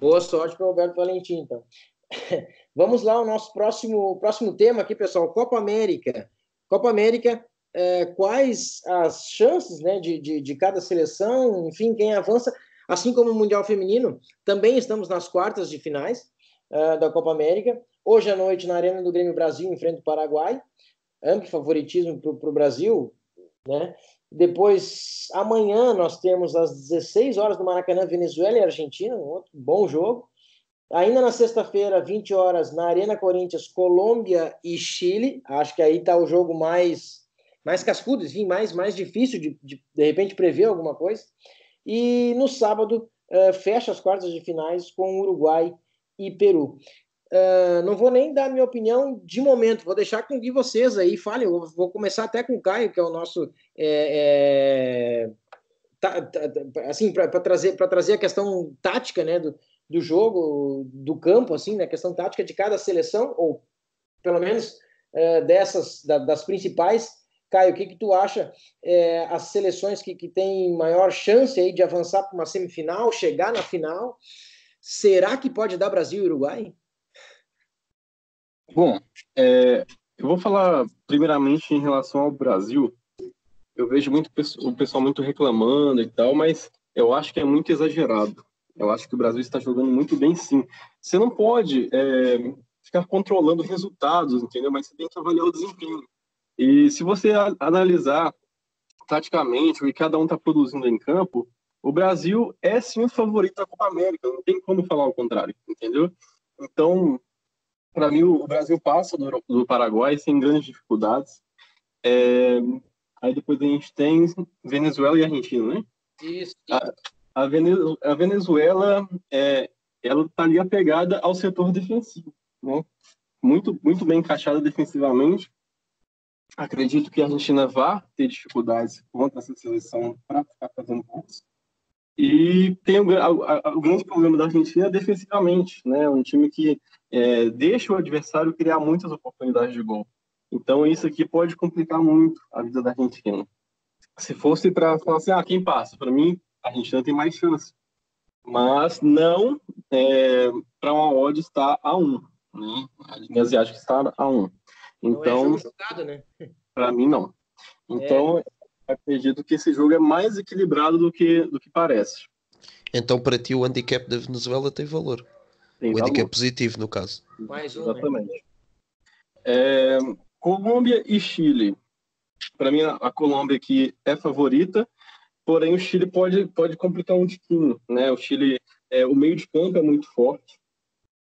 Speaker 1: Boa sorte para o Alberto Valentim, então. Vamos lá, o nosso próximo, próximo tema aqui, pessoal. Copa América. Copa América, é, quais as chances né, de, de, de, cada seleção, enfim, quem avança, assim como o Mundial Feminino, também estamos nas quartas de finais uh, da Copa América. Hoje à noite, na Arena do Grêmio Brasil, enfrenta o Paraguai, amplo favoritismo para o Brasil, né? Depois, amanhã, nós temos às 16 horas no Maracanã, Venezuela e Argentina, um outro bom jogo. Ainda na sexta-feira, 20 horas, na Arena Corinthians, Colômbia e Chile. Acho que aí está o jogo mais mais cascudo, enfim, mais, mais difícil de, de, de repente, prever alguma coisa. E no sábado, uh, fecha as quartas de finais com Uruguai e Peru. Uh, não vou nem dar minha opinião de momento, vou deixar com que vocês aí falem. Eu vou começar até com o Caio, que é o nosso. É, é, tá, tá, assim, para trazer, trazer a questão tática né, do, do jogo, do campo, assim, né? Questão tática de cada seleção, ou pelo menos é, dessas, da, das principais. Caio, o que, que tu acha é, as seleções que, que têm maior chance aí de avançar para uma semifinal, chegar na final? Será que pode dar Brasil e Uruguai?
Speaker 4: Bom, é, eu vou falar primeiramente em relação ao Brasil. Eu vejo muito o pessoal muito reclamando e tal, mas eu acho que é muito exagerado. Eu acho que o Brasil está jogando muito bem, sim. Você não pode é, ficar controlando resultados, entendeu? Mas você tem que avaliar o desempenho. E se você analisar taticamente o que cada um está produzindo em campo, o Brasil é sim o favorito da Copa América. Não tem como falar o contrário, entendeu? Então, para mim, o Brasil passa do, do, Paraguai sem grandes dificuldades. É, aí depois a gente tem Venezuela e Argentina, né?
Speaker 1: Isso.
Speaker 4: A, a, Venezuela, a Venezuela é, ela está ali apegada ao setor defensivo, né? Muito, muito bem encaixada defensivamente. Acredito que a Argentina vá ter dificuldades contra essa seleção para ficar fazendo pontos. E tem o, a, o, grande problema da Argentina defensivamente, né? Um time que é, deixa o adversário criar muitas oportunidades de gol. Então isso aqui pode complicar muito a vida da Argentina. Se fosse para falar assim, ah, quem passa? Para mim, a Argentina tem mais chance. Mas não é, para uma odd estar a 1. Né? A linha asiática está a 1. Então, é né? para mim, não. Então, é. Acredito que esse jogo é mais equilibrado do que, do que parece.
Speaker 2: Então, para ti, o handicap da Venezuela tem valor. Tem o valor. handicap positivo, no caso.
Speaker 1: Mais um,
Speaker 4: né? Exatamente. Né? É, Colômbia e Chile. Para mim, a Colômbia aqui é favorita porém o Chile pode, pode complicar um tiquinho, né? O Chile, é, o meio de campo é muito forte,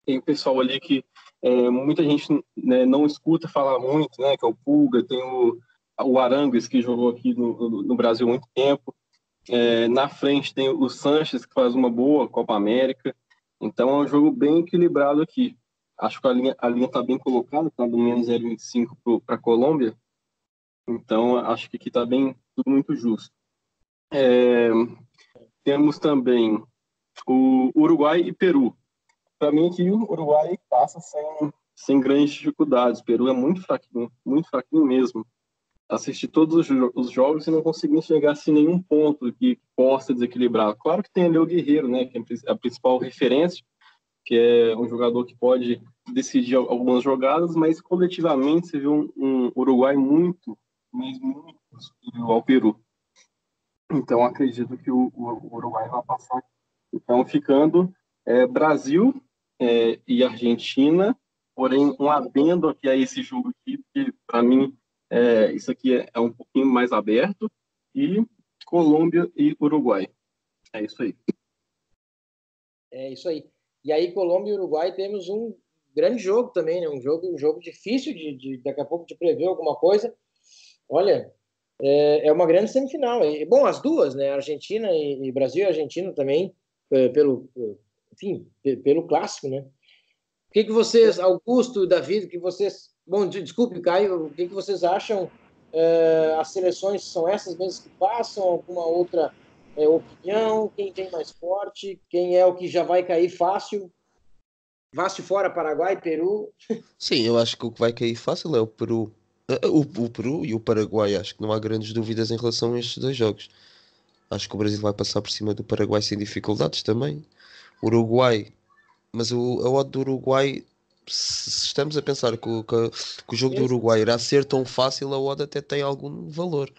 Speaker 4: tem o pessoal ali que é, muita gente né, não escuta falar muito, né? Que é o Pulga, tem o, o Arangues, que jogou aqui no, no, Brasil há muito tempo. É, na frente tem o Sanches, que faz uma boa Copa América. Então é um jogo bem equilibrado aqui. Acho que a linha a linha está bem colocada, está do menos 0,25 para a Colômbia. Então acho que aqui está bem tudo muito justo. É, temos também o Uruguai e Peru. Para mim aqui o Uruguai passa sem, sem grandes dificuldades. O Peru é muito fraquinho, muito fraquinho mesmo. Assisti todos os, os jogos e não consegui enxergar assim, nenhum ponto que possa desequilibrar. Claro que tem ali o Guerreiro, né, que é a principal referência, que é um jogador que pode decidir algumas jogadas, mas coletivamente você viu um, um Uruguai muito, mas muito superior ao Peru. Então acredito que o, o Uruguai vai passar. Então ficando é, Brasil é, e Argentina, porém um adendo aqui a esse jogo aqui, que para mim é, isso aqui é, é um pouquinho mais aberto, e Colômbia e Uruguai. É isso aí.
Speaker 1: É isso aí. E aí, Colômbia e Uruguai, temos um grande jogo também, né? Um jogo, um jogo difícil de, de daqui a pouco de prever alguma coisa. Olha, é, é uma grande semifinal. E, bom, as duas, né? Argentina e, e Brasil e Argentina também, é, pelo, enfim, pelo clássico, né? O que, que vocês, Augusto, David, que vocês, bom, desculpe, Caio, o que, que vocês acham? É, as seleções são essas mesmas que passam? Alguma outra é, opinião, quem vem mais forte, quem é o que já vai cair fácil. Fácil fora, Paraguai, Peru.
Speaker 2: Sim, eu acho que o que vai cair fácil é o Peru. Eh, o, o Peru e o Paraguai, acho que não há grandes dúvidas em relação a estes dois jogos. Acho que o Brasil vai passar por cima do Paraguai sem dificuldades também. Uruguai, mas o, a odd do Uruguai, se estamos a pensar que o, que, que o jogo do Uruguai irá ser tão fácil, a odd até tem algum valor.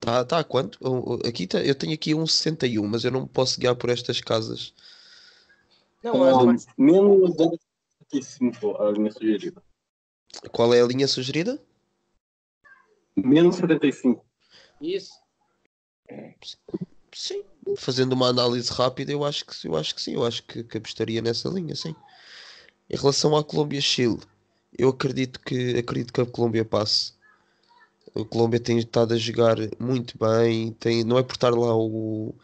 Speaker 2: Tá, tá quanto? Aqui tá, eu tenho aqui um 61, mas eu não posso guiar por estas casas.
Speaker 4: Não, mas... Menos 75 a linha sugerida.
Speaker 2: Qual é a linha sugerida?
Speaker 4: Menos 75.
Speaker 1: Isso.
Speaker 2: Sim. Fazendo uma análise rápida, eu acho que, eu acho que sim. Eu acho que, que apostaria nessa linha, sim. Em relação à Colômbia-Chile, eu acredito que, acredito que a Colômbia passe. A Colômbia tem estado a jogar muito bem, tem, não é por estar lá o,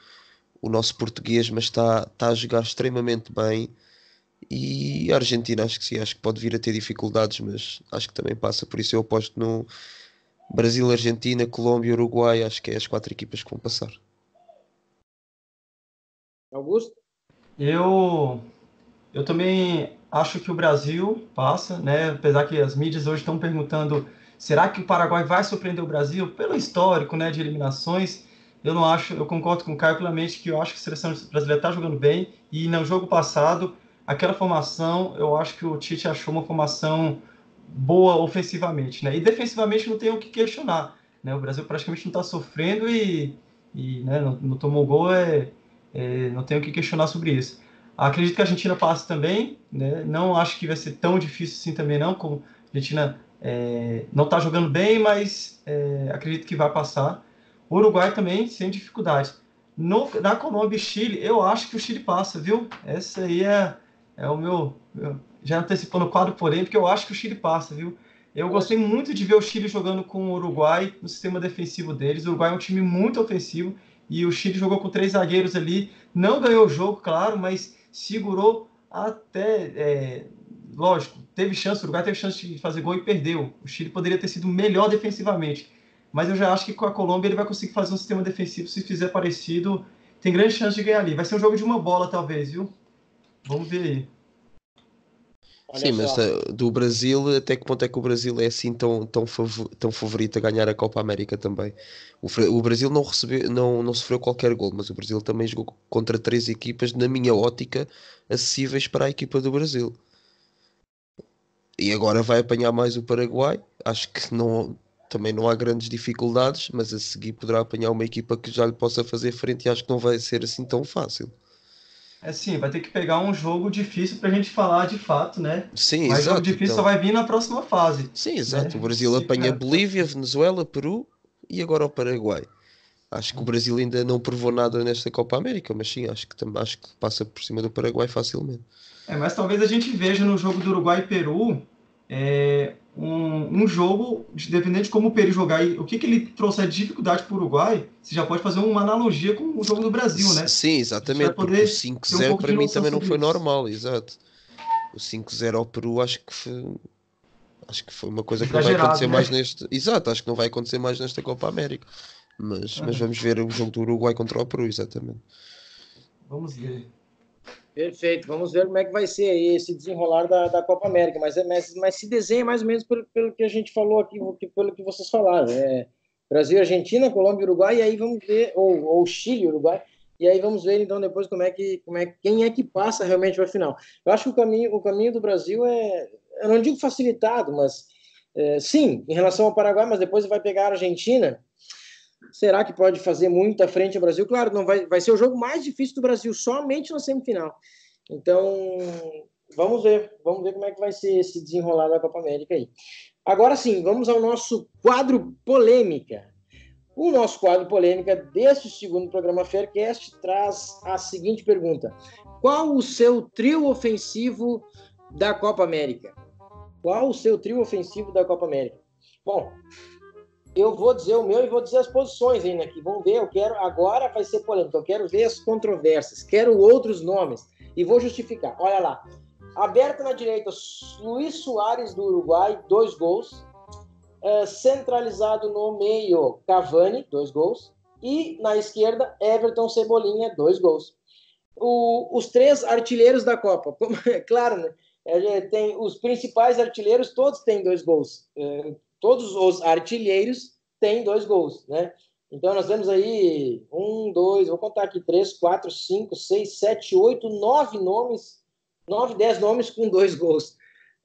Speaker 2: o nosso português, mas está, está a jogar extremamente bem. E a Argentina acho que sim, acho que pode vir a ter dificuldades, mas acho que também passa, por isso eu aposto no Brasil, Argentina, Colômbia, Uruguai, acho que é as quatro equipas que vão passar.
Speaker 1: Augusto?
Speaker 3: Eu eu também acho que o Brasil passa, né? Apesar que as mídias hoje estão perguntando Será que o Paraguai vai surpreender o Brasil? Pelo histórico né, de eliminações, eu não acho, eu concordo com o Caio plenamente que eu acho que a seleção brasileira está jogando bem e no jogo passado, aquela formação, eu acho que o Tite achou uma formação boa ofensivamente, né? E defensivamente não tem o que questionar, né? O Brasil praticamente não está sofrendo e, e né, não, não tomou gol, é, é, não tem o que questionar sobre isso. Acredito que a Argentina passe também, né? Não acho que vai ser tão difícil assim também não, como a Argentina é, não está jogando bem, mas é, acredito que vai passar. O Uruguai também sem dificuldade. No, na Colômbia e Chile, eu acho que o Chile passa, viu? Essa aí é, é o meu. Já antecipando o quadro, porém, porque eu acho que o Chile passa, viu? Eu gostei muito de ver o Chile jogando com o Uruguai no sistema defensivo deles. O Uruguai é um time muito ofensivo e o Chile jogou com três zagueiros ali. Não ganhou o jogo, claro, mas segurou até é, lógico, teve chance, o Uruguai teve chance de fazer gol e perdeu. O Chile poderia ter sido melhor defensivamente. Mas eu já acho que com a Colômbia ele vai conseguir fazer um sistema defensivo, se fizer parecido, tem grande chance de ganhar ali. Vai ser um jogo de uma bola, talvez, viu? Vamos ver aí.
Speaker 2: Olha Sim, mas uh, do Brasil, até que ponto é que o Brasil é assim tão, tão, fav tão favorito a ganhar a Copa América também? O, o, Brasil não, recebeu, não, não sofreu qualquer gol, mas o Brasil também jogou contra três equipas, na minha ótica, acessíveis para a equipa do Brasil. E agora vai apanhar mais o Paraguai. Acho que não, também não há grandes dificuldades, mas a seguir poderá apanhar uma equipa que já lhe possa fazer frente e acho que não vai ser assim tão fácil.
Speaker 3: É sim, vai ter que pegar um jogo difícil para a gente falar de fato, né?
Speaker 2: Sim,
Speaker 3: Mas
Speaker 2: exato.
Speaker 3: jogo difícil então... só vai vir na próxima fase.
Speaker 2: Sim, exato. Né? O Brasil sim, apanha cara. Bolívia, Venezuela, Peru e agora o Paraguai. Acho que o Brasil ainda não provou nada nesta Copa América, mas sim, acho que, acho que passa por cima do Paraguai facilmente.
Speaker 3: É, mas talvez a gente veja no jogo do Uruguai e Peru é, um, um jogo, dependendo de como o Peri jogar e o que, que ele trouxer de dificuldade para o Uruguai, você já pode fazer uma analogia com o jogo do Brasil, né?
Speaker 2: Sim, exatamente. Porque o 5-0 um para mim também não foi normal, exato. O 5-0 ao Peru acho que foi, acho que foi uma coisa que não vai acontecer né? mais neste. Exato, acho que não vai acontecer mais nesta Copa América. Mas, mas vamos ver o jogo do Uruguai contra o Peru, exatamente.
Speaker 3: Vamos ver.
Speaker 1: Perfeito, vamos ver como é que vai ser esse desenrolar da, da Copa América, mas, é, mas, mas se desenha mais ou menos pelo, pelo que a gente falou aqui, pelo que vocês falaram. É Brasil, Argentina, Colômbia, Uruguai, e aí vamos ver, ou, ou Chile, Uruguai, e aí vamos ver então depois como é que, como é, quem é que passa realmente para a final. Eu acho que o caminho, o caminho do Brasil é, eu não digo facilitado, mas é, sim, em relação ao Paraguai, mas depois vai pegar a Argentina, será que pode fazer muito à frente ao Brasil? Claro, não vai, vai ser o jogo mais difícil do Brasil, somente na semifinal. Então, vamos ver, vamos ver como é que vai ser esse desenrolar da Copa América aí. Agora sim, vamos ao nosso quadro polêmica. O nosso quadro polêmica deste segundo programa Faircast traz a seguinte pergunta: Qual o seu trio ofensivo da Copa América? Qual o seu trio ofensivo da Copa América? Bom, eu vou dizer o meu e vou dizer as posições ainda aqui. Vamos ver, eu quero. Agora vai ser polêmico. Eu quero ver as controvérsias, quero outros nomes. E vou justificar. Olha lá. Aberto na direita, Luiz Soares do Uruguai, dois gols. Uh, centralizado no meio, Cavani, dois gols. E na esquerda, Everton Cebolinha, dois gols. O, os três artilheiros da Copa. Como, é claro, né? É, tem os principais artilheiros, todos têm dois gols. É, todos os artilheiros têm dois gols, né? Então nós temos aí um, dois, vou contar aqui, três, quatro, cinco, seis, sete, oito, nove nomes, nove, dez nomes com dois gols.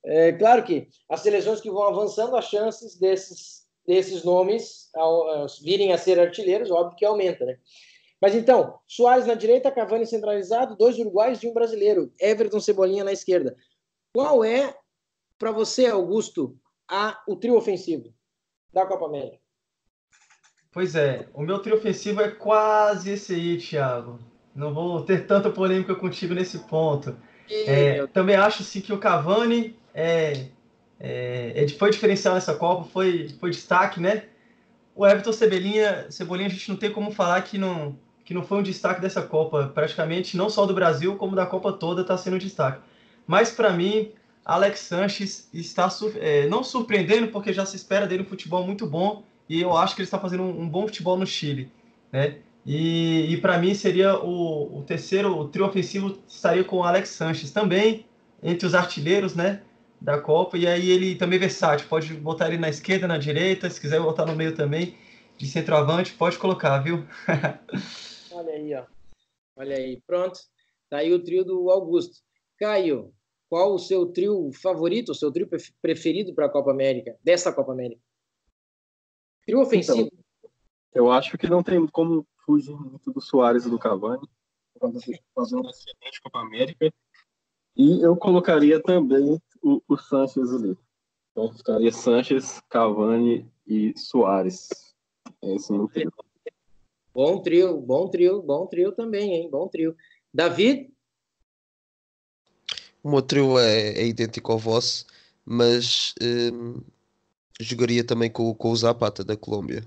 Speaker 1: É claro que as seleções que vão avançando, as chances desses, desses nomes ao, ao, virem a ser artilheiros, óbvio que aumenta, né? Mas então, Soares na direita, Cavani centralizado, dois uruguaios e um brasileiro, Everton Cebolinha na esquerda. Qual é, para você, Augusto, a, o trio ofensivo da Copa América?
Speaker 3: Pois é, o meu trio ofensivo é quase esse aí, Thiago. Não vou ter tanta polêmica contigo nesse ponto. É, também acho sim que o Cavani é, é, é foi diferencial nessa Copa, foi, foi destaque, né? O Everton Cebolinha, Cebolinha, a gente não tem como falar que não, que não foi um destaque dessa Copa. Praticamente, não só do Brasil, como da Copa toda, está sendo um destaque. Mas para mim, Alex Sanches está é, não surpreendendo, porque já se espera dele um futebol muito bom, e eu acho que ele está fazendo um, um bom futebol no Chile. Né? E, e para mim seria o, o, terceiro, o trio ofensivo estaria com o Alex Sanches também, entre os artilheiros né, da Copa, e aí ele também é versátil, pode botar ele na esquerda, na direita, se quiser botar no meio também, de centroavante, pode colocar, viu?
Speaker 1: Olha aí, ó. Olha aí, pronto. Tá aí o trio do Augusto. Caio, qual o seu trio favorito, o seu trio preferido para a Copa América, dessa Copa América? Trio ofensivo. Então,
Speaker 4: eu acho que não tem como fugir muito do Soares e do Cavani. Fazer uma excelente Copa América. E eu colocaria também o, o Sanches ali. Então ficaria Sanches, Cavani e Soares. Esse é o trio.
Speaker 1: Bom trio, bom trio, bom trio também, hein? Bom trio. David,
Speaker 2: o meu trio é, é idêntico ao vosso, mas hum, jogaria também com, com o Zapata da Colômbia.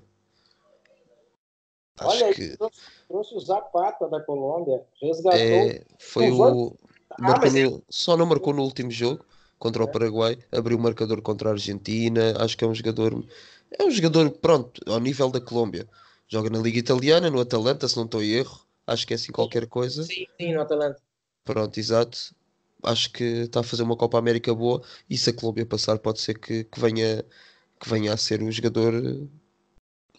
Speaker 1: Acho Olha, que... trouxe, trouxe o Zapata da Colômbia, resgatou. É,
Speaker 2: foi o. Ah, mas... no, só não marcou no último jogo contra o Paraguai, abriu o marcador contra a Argentina. Acho que é um jogador. É um jogador, pronto, ao nível da Colômbia. Joga na Liga Italiana, no Atalanta, se não estou em erro. Acho que é assim qualquer coisa.
Speaker 1: Sim, sim, no Atalanta.
Speaker 2: Pronto, exato acho que está a fazer uma Copa América boa e se a Colômbia passar pode ser que, que venha que venha a ser um jogador eh,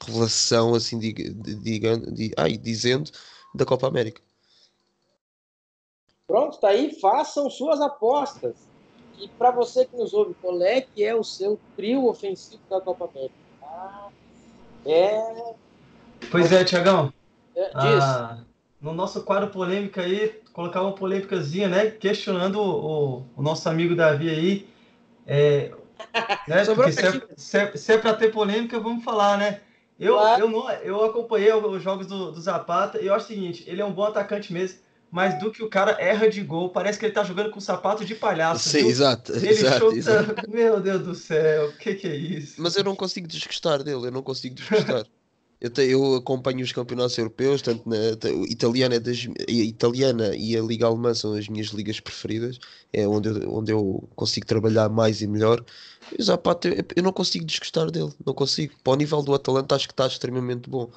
Speaker 2: revelação assim diga, diga, diga, ai, dizendo da Copa América.
Speaker 1: Pronto, está aí, façam suas apostas. E para você que nos ouve, qual é que é o seu trio ofensivo da Copa América? Ah, é.
Speaker 3: Pois é, Tiagão. É, ah, no nosso quadro polêmica aí, colocar uma polêmicazinha, né? Questionando o, o nosso amigo Davi aí. É, né? Porque se é, se, é, se é para ter polêmica, vamos falar, né? Eu, claro. eu, não, eu acompanhei os jogos do, do Zapata e eu acho o seguinte: ele é um bom atacante mesmo, mas do que o cara erra de gol. Parece que ele tá jogando com sapato de palhaço.
Speaker 2: Sim,
Speaker 3: viu?
Speaker 2: exato.
Speaker 3: Ele
Speaker 2: exato,
Speaker 3: chuta.
Speaker 2: exato.
Speaker 3: Meu Deus do céu, o que, que é isso?
Speaker 2: Mas eu não consigo desgostar dele, eu não consigo desgostar. Eu, te- eu acompanho os campeonatos europeus, tanto na italiana, é das, a italiana e a Liga Alemã são as minhas ligas preferidas, é onde eu, onde eu consigo trabalhar mais e melhor. E Zapata, eu, eu não consigo desgostar dele, não consigo. Para o nível do Atalanta, acho que está extremamente bom.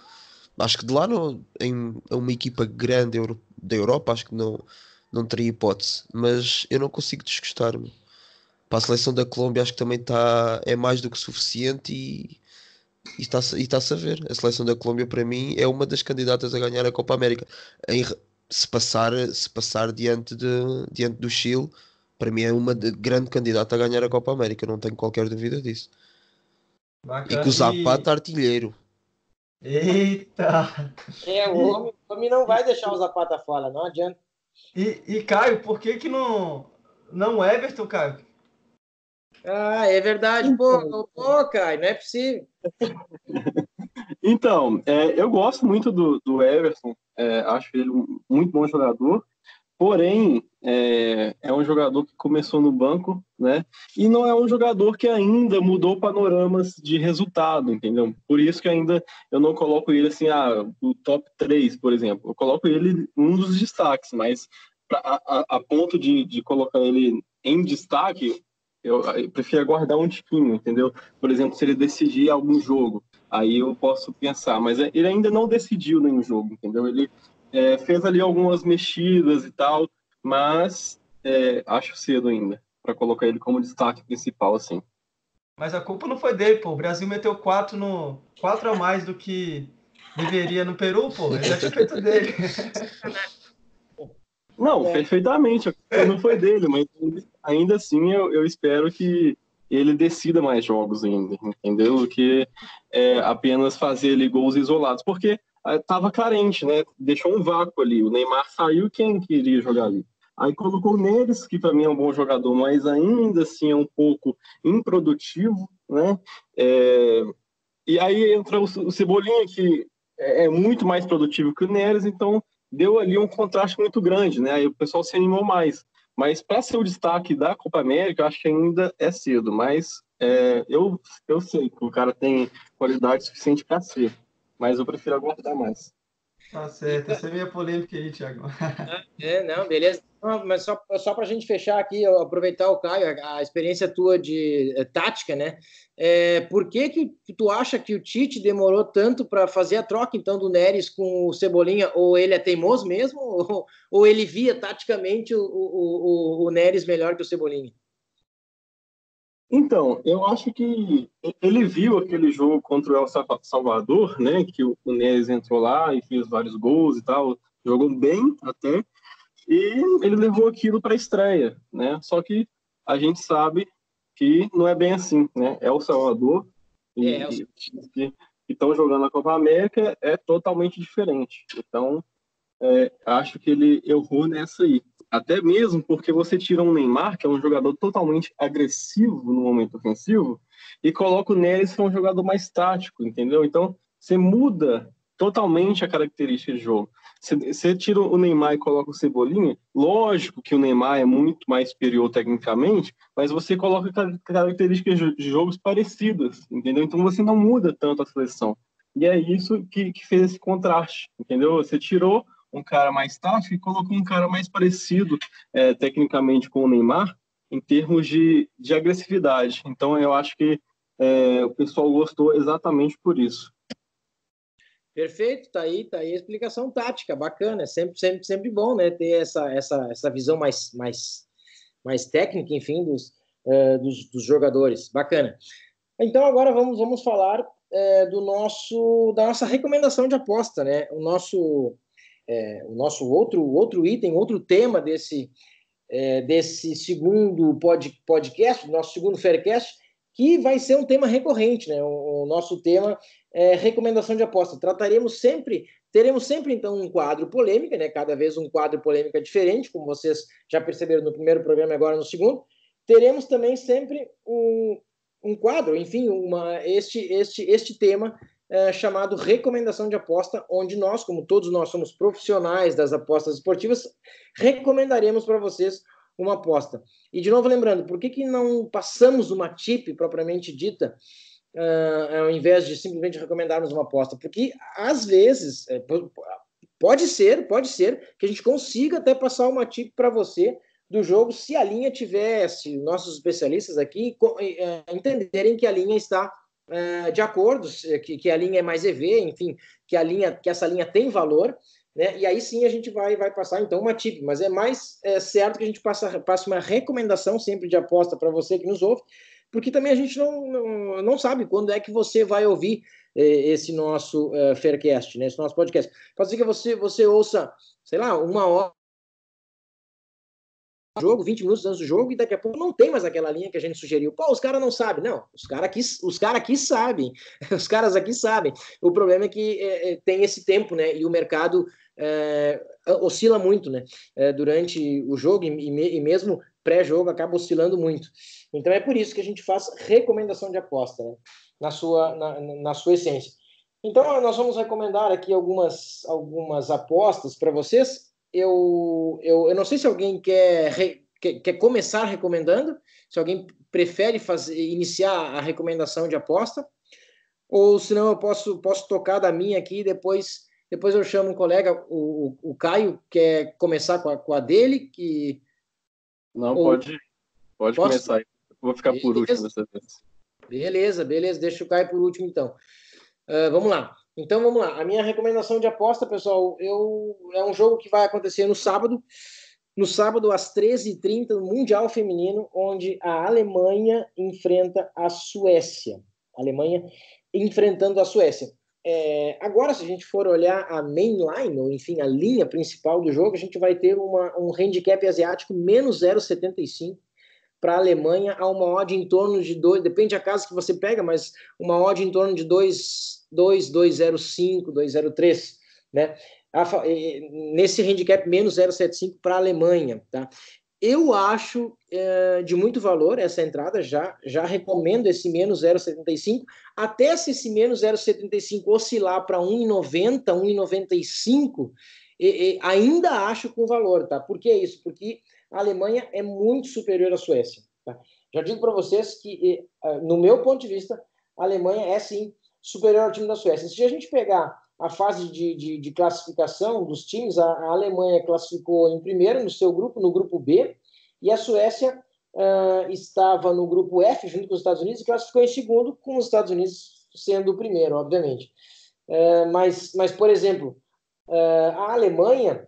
Speaker 2: Acho que de lá, não, em uma equipa grande euro- da Europa, acho que não, não teria hipótese, mas eu não consigo desgostar-me. Para a seleção da Colômbia, acho que também está, é mais do que suficiente e e está-se e está-se a ver. A seleção da Colômbia, para mim, é uma das candidatas a ganhar a Copa América. Em se, passar, se passar diante, de, diante do Chile, para mim é uma de- grande candidata a ganhar a Copa América. Não tenho qualquer dúvida disso. E
Speaker 3: Bacana.
Speaker 2: com o Zapata artilheiro.
Speaker 3: Eita!
Speaker 1: É, o homem, o homem não vai deixar o Zapata fora, não adianta.
Speaker 3: E, e Caio, por que que não. Não Everton, Caio?
Speaker 1: Ah, é verdade. Pô, pô, Caio, não é possível.
Speaker 4: Então, é, eu gosto muito do, do Everton, é, acho ele um muito bom jogador, porém, é, é um jogador que começou no banco, né? E não é um jogador que ainda mudou panoramas de resultado, entendeu? Por isso que ainda eu não coloco ele assim, ah, o top 3, por exemplo. Eu coloco ele um dos destaques, mas pra, a, a- a ponto de, de colocar ele em destaque, eu, eu prefiro aguardar um tiquinho, entendeu? Por exemplo, se ele decidir algum jogo aí eu posso pensar, mas ele ainda não decidiu nenhum jogo, entendeu? Ele é, fez ali algumas mexidas e tal, mas é, acho cedo ainda para colocar ele como destaque principal, assim.
Speaker 3: Mas a culpa não foi dele, pô. O Brasil meteu 4 no. 4 a mais do que deveria no Peru, pô. Ele já tinha feito dele.
Speaker 4: Não,
Speaker 1: É.
Speaker 4: perfeitamente, a culpa não foi dele, mas ainda assim eu, eu espero que ele decida mais jogos ainda, entendeu? Do que é, apenas fazer ali gols isolados, porque estava carente, né? Deixou um vácuo ali. O Neymar saiu, quem queria jogar ali? Aí colocou Neres, que para mim é um bom jogador, mas ainda assim é um pouco improdutivo, né? É, E aí entra o o Cebolinha, que é é muito mais produtivo que o Neres, então deu ali um contraste muito grande, né? Aí o pessoal se animou mais. Mas para ser o destaque da Copa América, eu acho que ainda é cedo. Mas é, eu, eu sei que o cara tem qualidade suficiente para ser. Mas eu prefiro aguardar mais.
Speaker 3: Tá certo. Essa é meio polêmica aí, Thiago.
Speaker 1: É, não, beleza. Não, mas só, só para a gente fechar aqui, eu aproveitar o Caio, a, a experiência tua de eh, tática, né? É, por que, que tu acha que o Tite demorou tanto para fazer a troca, então, do Neres com o Cebolinha? Ou ele é teimoso mesmo? Ou, ou ele via taticamente o, o, o, o Neres melhor que o Cebolinha?
Speaker 4: Então, eu acho que ele viu aquele jogo contra o El Salva- Salvador, né? Que o Neres entrou lá e fez vários gols e tal, jogou bem até, e ele levou aquilo para a estreia, né? Só que a gente sabe que não é bem assim, né? É o Salvador e,
Speaker 1: É, é
Speaker 4: e times que estão jogando a Copa América é totalmente diferente. Então, é, acho que ele errou nessa aí. Até mesmo porque você tira um Neymar, que é um jogador totalmente agressivo no momento ofensivo, e coloca o Neres, que é um jogador mais tático, entendeu? Então, você muda totalmente a característica de jogo. Você, você tira o Neymar e coloca o Cebolinha, lógico que o Neymar é muito mais superior tecnicamente, mas você coloca car- características de de jogos parecidas, entendeu? Então você não muda tanto a seleção. E é isso que, que fez esse contraste, entendeu? Você tirou um cara mais tático e colocou um cara mais parecido é, tecnicamente com o Neymar em termos de, de agressividade. Então eu acho que é, o pessoal gostou exatamente por isso.
Speaker 1: Perfeito, tá aí, tá aí a explicação tática, bacana, é sempre, sempre, sempre bom, né, ter essa, essa, essa visão mais, mais, mais técnica, enfim, dos, eh, dos, dos jogadores, bacana. Então agora vamos, vamos falar eh, do nosso, da nossa recomendação de aposta, né, o nosso, eh, o nosso outro, outro item, outro tema desse, eh, desse segundo pod, podcast, nosso segundo Faircast, que vai ser um tema recorrente, né, o, o nosso tema é, recomendação de aposta. Trataremos sempre, teremos sempre então um quadro polêmica, né? Cada vez um quadro polêmica diferente, como vocês já perceberam no primeiro programa e agora no segundo. Teremos também sempre um, um quadro, enfim, uma, este, este, este tema é, chamado Recomendação de Aposta, onde nós, como todos nós somos profissionais das apostas esportivas, recomendaremos para vocês uma aposta. E de novo lembrando, por que, que não passamos uma tip propriamente dita, uh, ao invés de simplesmente recomendarmos uma aposta? Porque às vezes é, pode ser, pode ser que a gente consiga até passar uma tip para você do jogo se a linha tivesse, nossos especialistas aqui é, entenderem que a linha está de acordo, que, que a linha é mais EV, enfim, que a linha, que essa linha tem valor, né? E aí sim a gente vai, vai passar então uma tip, mas é mais é, certo que a gente passa, passe uma recomendação sempre de aposta para você que nos ouve, porque também a gente não, não, não sabe quando é que você vai ouvir é, esse nosso é, Faircast, né? esse nosso podcast. Pode ser que você, você ouça, sei lá, uma hora jogo, 20 minutos antes do jogo, e daqui a pouco não tem mais aquela linha que a gente sugeriu. Pô, os caras não sabem. Não, os caras aqui, os cara aqui sabem. Os caras aqui sabem. O problema é que é, é, tem esse tempo, né? E o mercado é, oscila muito, né? É, durante o jogo e, e mesmo pré-jogo acaba oscilando muito. Então é por isso que a gente faz recomendação de aposta, né? Na sua, na, na sua essência. Então nós vamos recomendar aqui algumas, algumas apostas para vocês eu, eu, eu não sei se alguém quer, quer, quer começar recomendando, se alguém prefere fazer, iniciar a recomendação de aposta, ou se não eu posso, posso tocar da minha aqui e depois, depois eu chamo um colega, o, o, o Caio, quer começar com a, com a dele, que...
Speaker 4: Não, ou... pode, pode posso? começar, vou ficar por beleza. último dessa vez.
Speaker 1: Beleza, beleza, deixa o Caio por último então. Uh, vamos lá. Então vamos lá. A minha recomendação de aposta, pessoal, eu é um jogo que vai acontecer no sábado. No sábado, às 13h30, no Mundial Feminino, onde a Alemanha enfrenta a Suécia. A Alemanha enfrentando a Suécia. É, agora, se a gente for olhar a mainline, ou enfim, a linha principal do jogo, a gente vai ter uma, um handicap asiático menos 0,75 para a Alemanha a uma odd em torno de 2, depende da casa que você pega, mas uma odd em torno de 2 2,205, 2,03, né? Nesse handicap menos 0,75 para a Alemanha, tá? Eu acho é, de muito valor essa entrada, já, já recomendo esse menos 0,75, até se esse menos 0,75 oscilar para 1,90, 1,95, ainda acho com valor, tá? Por que isso? Porque a Alemanha é muito superior à Suécia, tá? Já digo para vocês que, no meu ponto de vista, a Alemanha é sim superior ao time da Suécia. Se a gente pegar a fase de, de, de classificação dos times, a, a, Alemanha classificou em primeiro no seu grupo, no grupo B, e a Suécia uh, estava no grupo F, junto com os Estados Unidos, e classificou em segundo, com os Estados Unidos sendo o primeiro, obviamente. Uh, mas, mas, por exemplo, uh, a Alemanha,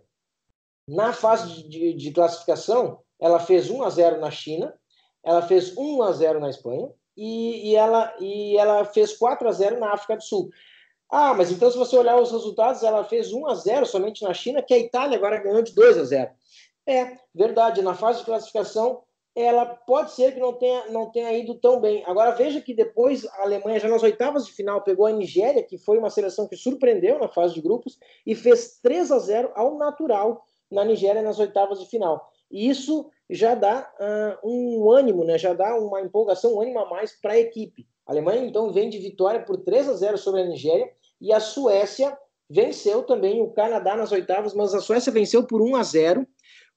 Speaker 1: na fase de, de classificação, ela fez 1 a 0 na China, ela fez 1 a 0 na Espanha, e, e, ela, e ela fez 4 a 0 na África do Sul. Ah, mas então se você olhar os resultados, ela fez 1 a 0 somente na China, que a Itália agora ganhou de 2 a 0. É, verdade, na fase de classificação, ela pode ser que não tenha, não tenha ido tão bem. Agora veja que depois a Alemanha, já nas oitavas de final, pegou a Nigéria, que foi uma seleção que surpreendeu na fase de grupos, e fez 3 a 0 ao natural na Nigéria nas oitavas de final. E isso já dá uh, um ânimo, né? já dá uma empolgação, um ânimo a mais para a equipe. A Alemanha, então, vem de vitória por 3 a 0 sobre a Nigéria e a Suécia venceu também o Canadá nas oitavas, mas a Suécia venceu por 1 a 0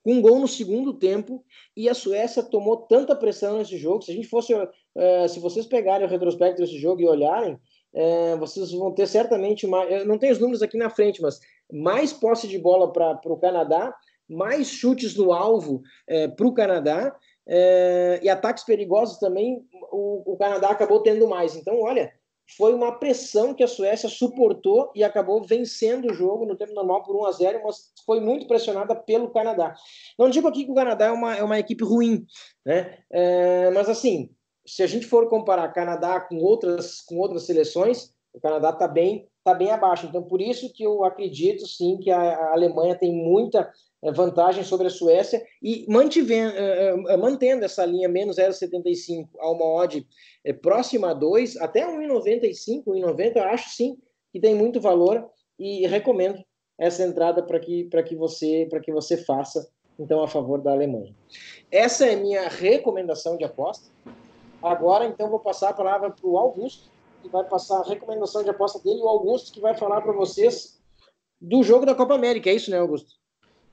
Speaker 1: com um gol no segundo tempo e a Suécia tomou tanta pressão nesse jogo. Se a gente fosse, uh, se vocês pegarem o retrospecto desse jogo e olharem, uh, vocês vão ter certamente mais. Eu não tenho os números aqui na frente, mas mais posse de bola para o Canadá mais chutes no alvo é, para o Canadá é, e ataques perigosos também o, o, Canadá acabou tendo mais. Então, olha, foi uma pressão que a Suécia suportou e acabou vencendo o jogo no tempo normal por 1 a 0, mas foi muito pressionada pelo Canadá. Não digo aqui que o Canadá é uma, é uma equipe ruim, né? É, mas assim, se a gente for comparar Canadá com outras, com outras seleções, o Canadá está bem, tá bem abaixo. Então, por isso que eu acredito sim que a, Alemanha tem muita é, vantagem sobre a Suécia e mantivendo, é, é, mantendo essa linha menos 0,75 a uma odd próxima a 2, até 1,95, 1,90, eu acho sim que tem muito valor e recomendo essa entrada para que, que, você, que você faça então a favor da Alemanha. Essa é minha recomendação de aposta. Agora, então, vou passar a palavra para o Augusto, que vai passar a recomendação de aposta dele, e o Augusto que vai falar para vocês do jogo da Copa América. É isso, né, Augusto?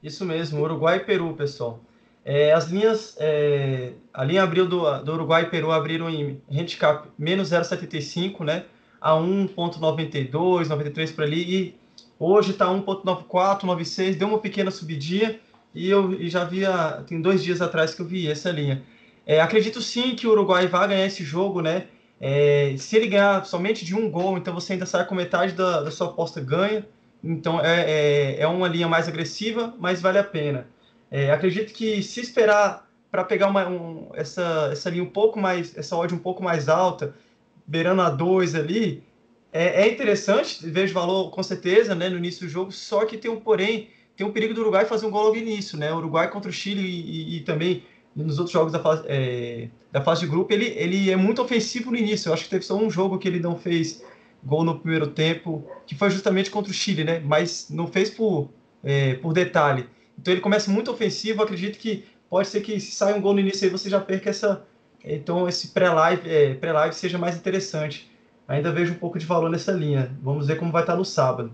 Speaker 3: Isso mesmo, Uruguai e Peru, pessoal. É, as linhas, é, a linha abril do, do Uruguai e Peru abriram em handicap menos 0,75, né? A 1,92, 93 por ali. E hoje está 1,94, 96, deu uma pequena subidinha. E eu e já via, tem dois dias atrás que eu vi essa linha. É, acredito sim que o Uruguai vai ganhar esse jogo, né? É, se ele ganhar somente de um gol, então você ainda sai com metade da, da sua aposta ganha. Então é, é, é, uma linha mais agressiva, mas vale a pena. É, acredito que se esperar para pegar uma, um, essa, essa linha um pouco mais, essa odd um pouco mais alta, beirando a 2 ali, é, é, interessante, vejo valor com certeza né, no início do jogo, só que tem um porém, tem um perigo do Uruguai fazer um gol logo no início, né? Uruguai contra o Chile e, e, e também nos outros jogos da fase, é, da fase de grupo, ele, ele é muito ofensivo no início. Eu acho que teve só um jogo que ele não fez gol no primeiro tempo, que foi justamente contra o Chile, né? Mas não fez por, é, por detalhe. Então ele começa muito ofensivo. Acredito que pode ser que se saia um gol no início aí você já perca essa. Então esse pré-live é, pré seja mais interessante. Ainda vejo um pouco de valor nessa linha. Vamos ver como vai estar no sábado.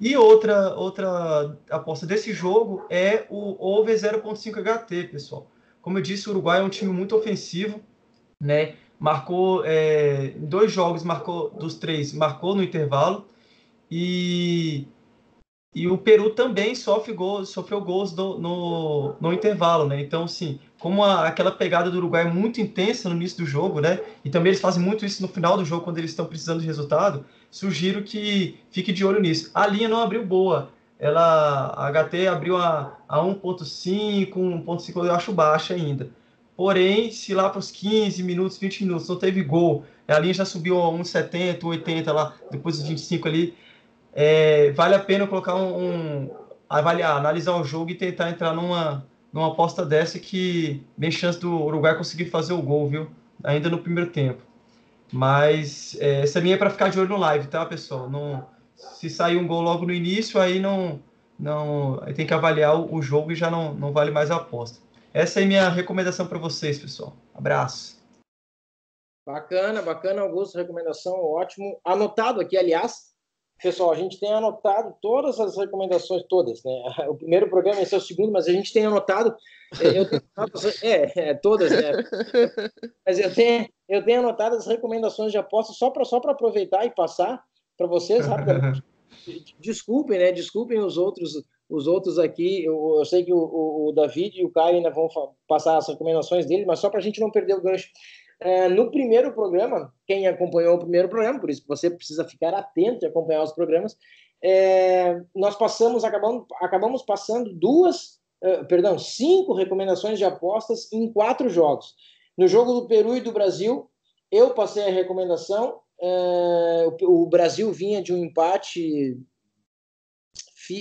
Speaker 3: E outra, outra aposta desse jogo é o over 0.5 HT, pessoal. Como eu disse, o Uruguai é um time muito ofensivo, né? Marcou é, dois jogos, marcou dos três, marcou no intervalo. E, e o Peru também sofre gols, sofreu gols do, no, no intervalo, né? Então, assim, como a, aquela pegada do Uruguai é muito intensa no início do jogo, né? E também eles fazem muito isso no final do jogo, quando eles estão precisando de resultado. Sugiro que fique de olho nisso. A linha não abriu boa ela, a HT abriu a, a 1.5, 1.5 eu acho baixa ainda. Porém, se lá para os 15 minutos, 20 minutos não teve gol, a linha já subiu a 1,70, 1,80 lá, depois dos 25 ali, é, vale a pena colocar um, um, avaliar, analisar o jogo e tentar entrar numa, numa aposta dessa que tem chance do Uruguai conseguir fazer o gol, viu? Ainda no primeiro tempo. Mas é, essa linha é para ficar de olho no live, tá, pessoal? Não, se sair um gol logo no início, aí não, não tem que avaliar o, jogo e já não, não vale mais a aposta. Essa é minha recomendação para vocês, pessoal. Abraço.
Speaker 1: Bacana, bacana, Augusto, recomendação ótimo. Anotado aqui, aliás, pessoal, a gente tem anotado todas as recomendações, todas, né? O primeiro programa, esse é o segundo, mas a gente tem anotado, é, eu tenho é, é, todas, né? Mas eu tenho, eu tenho anotado as recomendações de aposta só para só aproveitar e passar para vocês rapidamente. Desculpem, né? Desculpem os outros, os outros aqui. Eu, eu sei que o, o, o, David e o Caio ainda vão passar as recomendações dele, mas só para a gente não perder o gancho. É, no primeiro programa, quem acompanhou o primeiro programa, por isso você precisa ficar atento e acompanhar os programas, é, nós passamos, acabamos, acabamos passando duas, uh, perdão, cinco recomendações de apostas em quatro jogos. No jogo do Peru e do Brasil, eu passei a recomendação o, o, Brasil vinha de um empate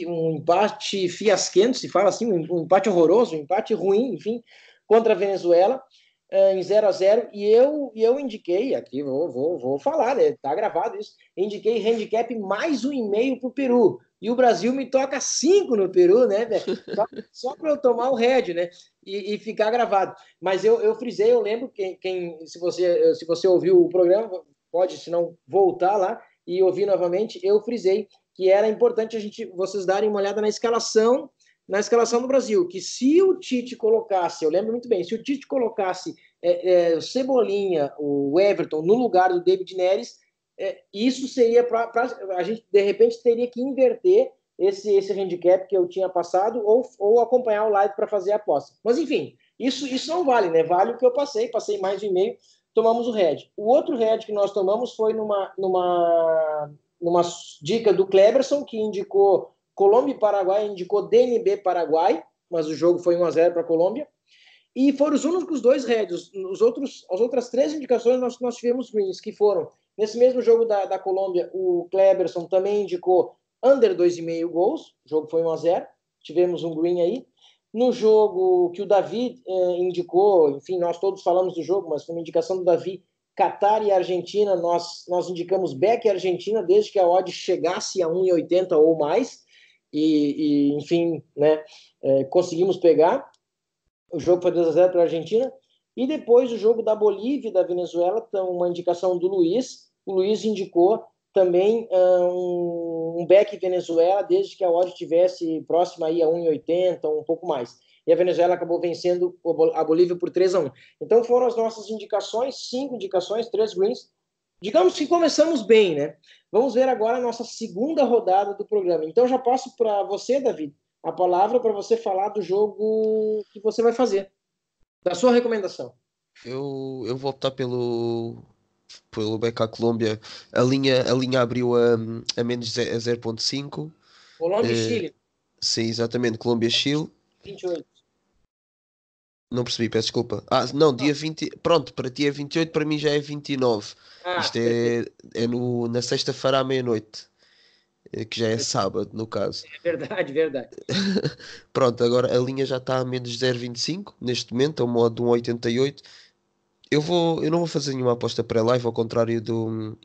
Speaker 1: um empate fiasquento, se fala assim, um empate horroroso, um empate ruim, enfim, contra a Venezuela, é, em 0 a 0 e eu, eu indiquei, aqui vou, vou, vou falar, né, tá gravado isso, indiquei handicap mais um e meio para o Peru, e o Brasil me toca cinco no Peru, né, só, só para eu tomar o head, né, e, e, ficar gravado. Mas eu, eu frisei, eu lembro, quem, quem se, você, se você ouviu o programa, pode, se não, voltar lá e ouvir novamente, eu frisei que era importante a gente, vocês darem uma olhada na escalação, na escalação do Brasil, que se o Tite colocasse, eu lembro muito bem, se o Tite colocasse é, é, Cebolinha, o Everton, no lugar do David Neres, é, isso seria para a gente, de repente, teria que inverter esse, esse handicap que eu tinha passado ou, ou acompanhar o live para fazer a aposta. Mas, enfim, isso, isso não vale, né? Vale o que eu passei, passei mais de e-mail tomamos o red. O outro red que nós tomamos foi numa, numa, numa dica do Kleberson, que indicou Colômbia e Paraguai, indicou DNB Paraguai, mas o jogo foi 1 a 0 para a Colômbia. E foram os únicos dois reds. Os outros, as outras três indicações nós, nós tivemos greens, que foram, nesse mesmo jogo da, da Colômbia, o Kleberson também indicou under 2,5 gols, o jogo foi 1 a 0 tivemos um green aí. No jogo que o Davi eh, indicou, enfim, nós todos falamos do jogo, mas foi uma indicação do Davi, Catar e Argentina, nós, nós indicamos Beck e Argentina desde que a odd chegasse a 1,80 ou mais, e, e enfim, né, eh, conseguimos pegar. O jogo foi 2 a 0 para a Argentina. E depois o jogo da Bolívia e da Venezuela, então uma indicação do Luiz, o Luiz indicou também um, um back Venezuela, desde que a odd estivesse próxima aí a 1,80, um pouco mais. E a Venezuela acabou vencendo a Bolívia por 3 a 1. Então foram as nossas indicações, cinco indicações, três greens. Digamos que começamos bem, né? Vamos ver agora a nossa segunda rodada do programa. Então já passo para você, David, a palavra para você falar do jogo que você vai fazer, da sua recomendação.
Speaker 2: Eu, eu vou optar pelo, pelo BK Colômbia. A linha, a linha abriu a, a menos 0.5.
Speaker 1: Colômbia e é, Chile.
Speaker 2: Sim, exatamente. Colômbia-Chile.
Speaker 1: 28.
Speaker 2: Não percebi, peço desculpa. Ah, não, dia 20. Pronto, para ti é 28, para mim já é 29. Ah, Isto é, é no, na sexta-feira à meia-noite. Eh, que já é sábado, no caso.
Speaker 1: É verdade, verdade.
Speaker 2: Pronto, agora a linha já está a menos 0,25 neste momento, é o modo 1,88. Eu, vou, eu não vou fazer nenhuma aposta pré-live, ao contrário do,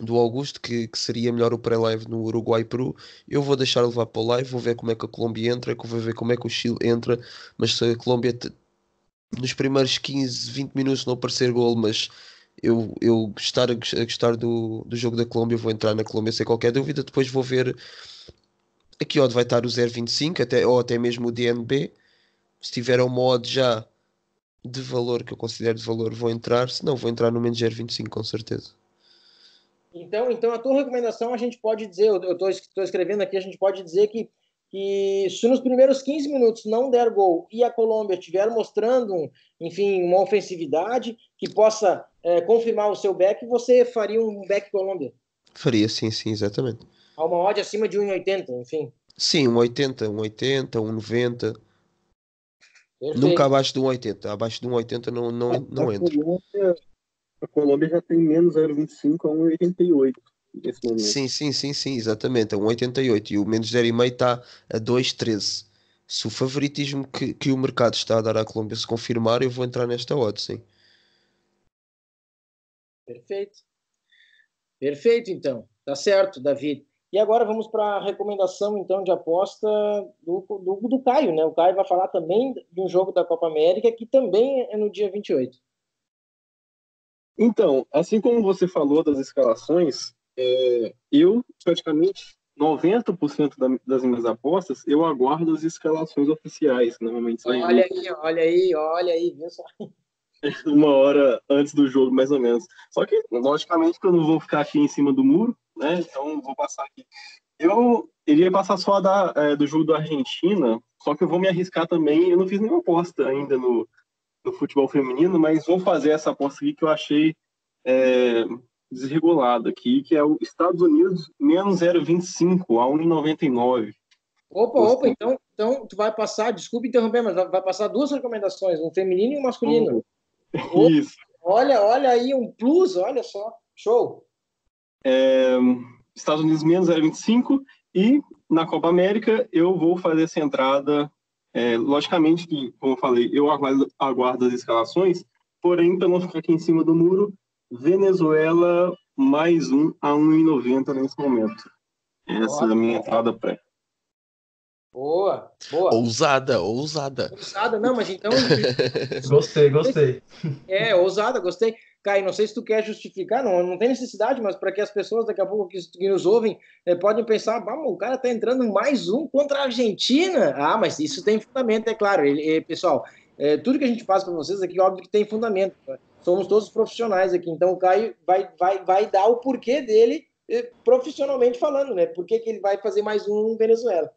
Speaker 2: do Augusto, que, que seria melhor o pré-live no Uruguai-Peru. Eu vou deixar levar para o live, vou ver como é que a Colômbia entra, vou ver como é que o Chile entra, mas se a Colômbia nos primeiros 15, 20 minutos não aparecer gol, mas eu, eu gostar, gostar do, do jogo da Colômbia, vou entrar na Colômbia sem qualquer dúvida. Depois vou ver aqui onde vai estar o 0.25 até, ou até mesmo o DNB. Se tiver um mod já de valor que eu considero de valor, vou entrar. Se não, vou entrar no menos 0.25 com certeza.
Speaker 1: Então, então, a tua recomendação a gente pode dizer, eu estou escrevendo aqui, a gente pode dizer que que se nos primeiros 15 minutos não der gol e a Colômbia estiver mostrando, enfim, uma ofensividade que possa é, confirmar o seu back, você faria um back Colômbia?
Speaker 2: Faria, sim, sim, exatamente.
Speaker 1: A uma odd acima de 1,80, enfim.
Speaker 2: Sim, 1,80, 1,80, 1,90. Nunca abaixo de 1,80. Abaixo de 1,80 não, não, não entra.
Speaker 4: A Colômbia já tem menos 0,25 a 1,88 nesse momento.
Speaker 2: Sim, sim, sim, sim, exatamente. É 1,88 e o menos 0,5 está a 2,13. Se o favoritismo que, que o mercado está a dar à Colômbia se confirmar, eu vou entrar nesta odd, sim.
Speaker 1: Perfeito. Perfeito, então. Tá certo, David. E agora vamos para a recomendação, então, de aposta do, do, do, Caio, né? O Caio vai falar também de um jogo da Copa América, que também é no dia 28.
Speaker 4: Então, assim como você falou das escalações, é, eu, praticamente, 90% da, das minhas apostas, eu aguardo as escalações oficiais, normalmente.
Speaker 1: Olha aí, olha aí, olha aí, viu só?
Speaker 4: Uma hora antes do jogo, mais ou menos. Só que, logicamente, que eu não vou ficar aqui em cima do muro, né? Então, vou passar aqui. Eu iria passar só a da, é, do jogo da Argentina, só que eu vou me arriscar também. Eu não fiz nenhuma aposta ainda no, no futebol feminino, mas vou fazer essa aposta aqui que eu achei é, desregulado aqui, que é o Estados Unidos menos 0,25 a 1,99.
Speaker 1: Opa, opa, então, então tu vai passar, desculpe interromper, mas vai passar duas recomendações, um feminino e um masculino.
Speaker 4: Opa, Isso.
Speaker 1: Olha, olha aí um plus, olha só, show.
Speaker 4: É, Estados Unidos menos 0,25 e na Copa América eu vou fazer essa entrada, é, logicamente como eu falei, eu aguardo, aguardo as escalações, porém, para não ficar aqui em cima do muro, Venezuela mais um a 1,90 nesse momento. Essa é a minha entrada pré.
Speaker 1: Boa, boa.
Speaker 2: Ousada, ousada.
Speaker 1: Ousada, não, mas então.
Speaker 3: gostei, gostei.
Speaker 1: É, ousada, gostei. Caio, não sei se tu quer justificar, não, não tem necessidade, mas para que as pessoas daqui a pouco que, que nos ouvem é, podem pensar, o cara tá entrando mais um contra a Argentina. Ah, mas isso tem fundamento, é claro. Ele, pessoal, é, tudo que a gente faz para vocês aqui, óbvio que tem fundamento. Tá? somos todos profissionais aqui. Então o Caio vai, vai, vai dar o porquê dele eh, profissionalmente falando, né? Por que, que ele vai fazer mais um Venezuela?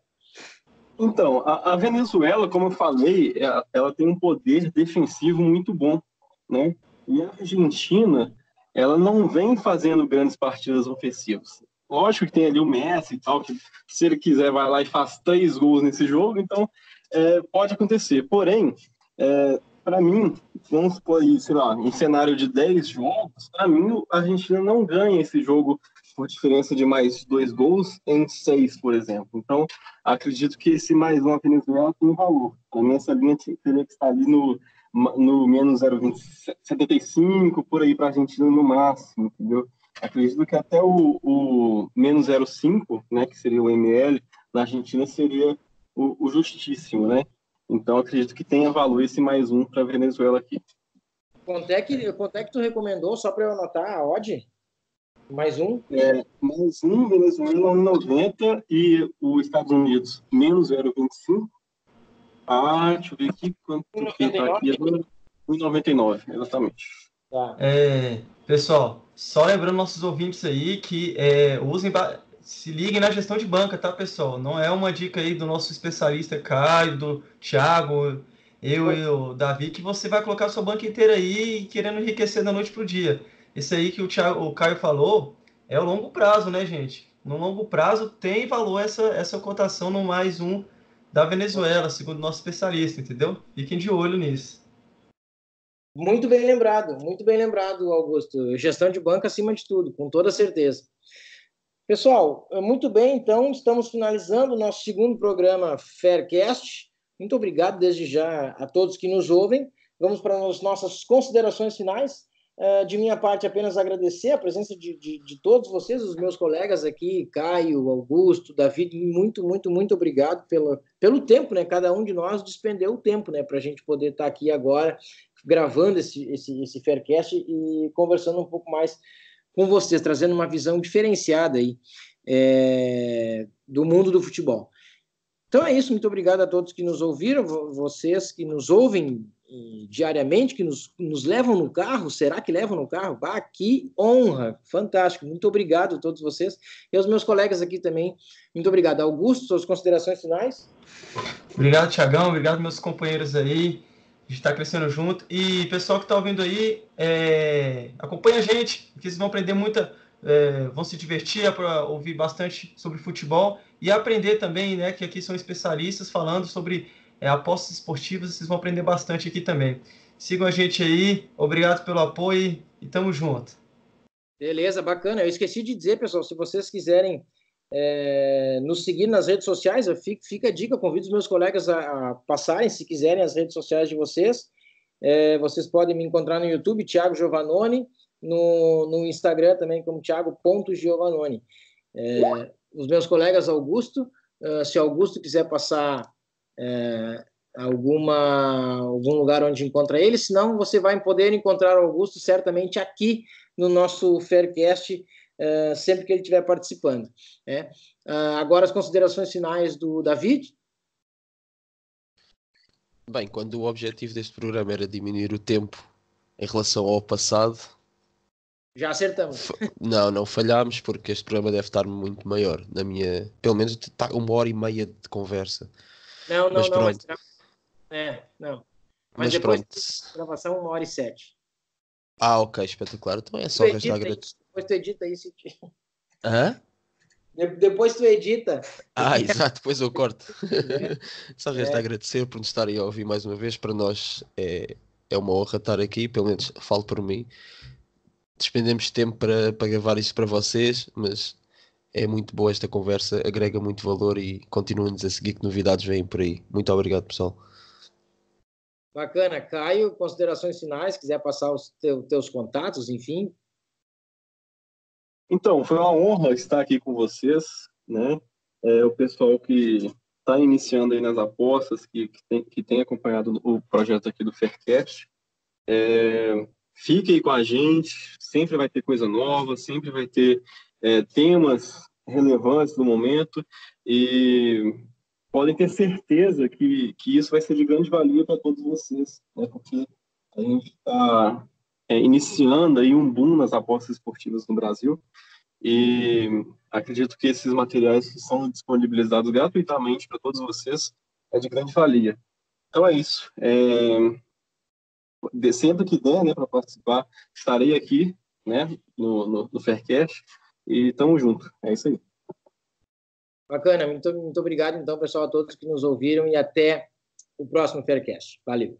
Speaker 4: Então, a, a, Venezuela, como eu falei, ela, é, ela, tem um poder defensivo muito bom, né? E a Argentina, ela não vem fazendo grandes partidas ofensivas. Lógico que tem ali o Messi e tal, que se ele quiser vai lá e faz três gols nesse jogo, então é, pode acontecer. Porém, é, para mim, vamos supor aí, sei lá, um cenário de 10 jogos, para mim a Argentina não ganha esse jogo por diferença de mais dois gols em seis, por exemplo. Então, acredito que esse mais uma Venezuela tem valor. Para mim, essa linha teria que estar ali no, no menos 0,75, por aí para a Argentina no máximo, entendeu? Acredito que até o, o menos 0,5, né, que seria o ML, na Argentina seria o, o justíssimo, né? Então, acredito que tenha valor esse mais um para a Venezuela aqui.
Speaker 1: Quanto é, que, quanto é que tu recomendou, só para eu anotar a odd? Mais um?
Speaker 4: É, mais um, Venezuela 1,90 e os Estados Unidos menos 0,25. Ah, deixa eu ver aqui quanto que tá aqui agora. 1,99, exatamente.
Speaker 3: Tá. É, pessoal, só lembrando nossos ouvintes aí que é, usem, se liguem na gestão de banca, tá, pessoal? Não é uma dica aí do nosso especialista Caio, do Thiago, eu e o Davi, que você vai colocar sua banca inteira aí querendo enriquecer da noite pro dia. Esse aí que o, Thiago, o Caio falou é o longo prazo, né, gente? No longo prazo tem valor essa, essa cotação no mais um da Venezuela, segundo nosso especialista, entendeu? Fiquem de olho nisso.
Speaker 1: Muito bem lembrado, muito bem lembrado, Augusto. Gestão de banco acima de tudo, com toda certeza. Pessoal, muito bem, então estamos finalizando o nosso segundo programa Faircast. Muito obrigado desde já a todos que nos ouvem. Vamos para as nossas considerações finais. Uh, de minha parte, apenas agradecer a presença de, de, de, todos vocês, os meus colegas aqui, Caio, Augusto, David, muito, muito, muito obrigado pela, pelo tempo, né? Cada um de nós despendeu o tempo, né? Para a gente poder estar aqui agora gravando esse, esse, esse Faircast e conversando um pouco mais com vocês, trazendo uma visão diferenciada aí é, do mundo do futebol. Então é isso, muito obrigado a todos que nos ouviram, vocês que nos ouvem diariamente, que nos, nos levam no carro, será que levam no carro? Bah, que honra, fantástico, muito obrigado a todos vocês e aos meus colegas aqui também, muito obrigado. Augusto, suas considerações finais?
Speaker 3: Obrigado, Tiagão, obrigado meus companheiros aí, a gente está crescendo junto, e pessoal que está ouvindo aí, é... acompanha a gente, porque vocês vão aprender muita, é... vão se divertir para ouvir bastante sobre futebol e aprender também, né, que aqui são especialistas falando sobre é, apostas esportivas, vocês vão aprender bastante aqui também. Sigam a gente aí, obrigado pelo apoio e tamo junto.
Speaker 1: Beleza, bacana. Eu esqueci de dizer, pessoal, se vocês quiserem é, nos seguir nas redes sociais, fica, fica a dica, convido os meus colegas a, a, passarem, se quiserem, as redes sociais de vocês. É, vocês podem me encontrar no YouTube, Thiago Giovannone, no, no Instagram também como Thiago.giovannone. É, os meus colegas Augusto, uh, se Augusto quiser passar é, alguma algum lugar onde encontra ele, senão você vai poder encontrar o Augusto certamente aqui no nosso Faircast é, sempre que ele estiver participando. Né? Ah, agora as considerações finais do David.
Speaker 2: Bem, quando o objetivo deste programa era diminuir o tempo em relação ao passado,
Speaker 1: já acertamos.
Speaker 2: Não, não falhámos porque este programa deve estar muito maior. Na minha, pelo menos está uma hora e meia de conversa.
Speaker 1: Não, não, mas não. Mas, é, não. Mas, mas depois pronto. gravação, uma hora e sete.
Speaker 2: Ah, ok, espetacular. Então é só restar
Speaker 1: agradecer. Depois tu edita isso.
Speaker 2: Hã?
Speaker 1: depois tu edita.
Speaker 2: Ah, exato, depois eu corto. Só resta é. agradecer por nos estarem a ouvir mais uma vez. Para nós é, é uma honra estar aqui, pelo menos falo por mim. Despendemos tempo para, para gravar isso para vocês, mas é muito boa esta conversa, agrega muito valor e continuem-nos a seguir que novidades vêm por aí. Muito obrigado, pessoal.
Speaker 1: Bacana. Caio, considerações finais, quiser passar os teus, teus contatos, enfim.
Speaker 4: Então, foi uma honra estar aqui com vocês, né? É, o pessoal que está iniciando aí nas apostas, que, que, tem, que tem acompanhado o projeto aqui do Faircast. É, fique aí com a gente, sempre vai ter coisa nova, sempre vai ter é, temas relevantes do momento e podem ter certeza que, que isso vai ser de grande valia para todos vocês, né? porque a gente está é, iniciando aí um boom nas apostas esportivas no Brasil e acredito que esses materiais que são disponibilizados gratuitamente para todos vocês é de grande valia. Então é isso. É, sempre que der, né, para participar, estarei aqui, né, no, no, no Faircast e tamo junto. É isso aí.
Speaker 1: Bacana, muito, muito obrigado então, pessoal, a todos que nos ouviram e até o próximo Faircast. Valeu.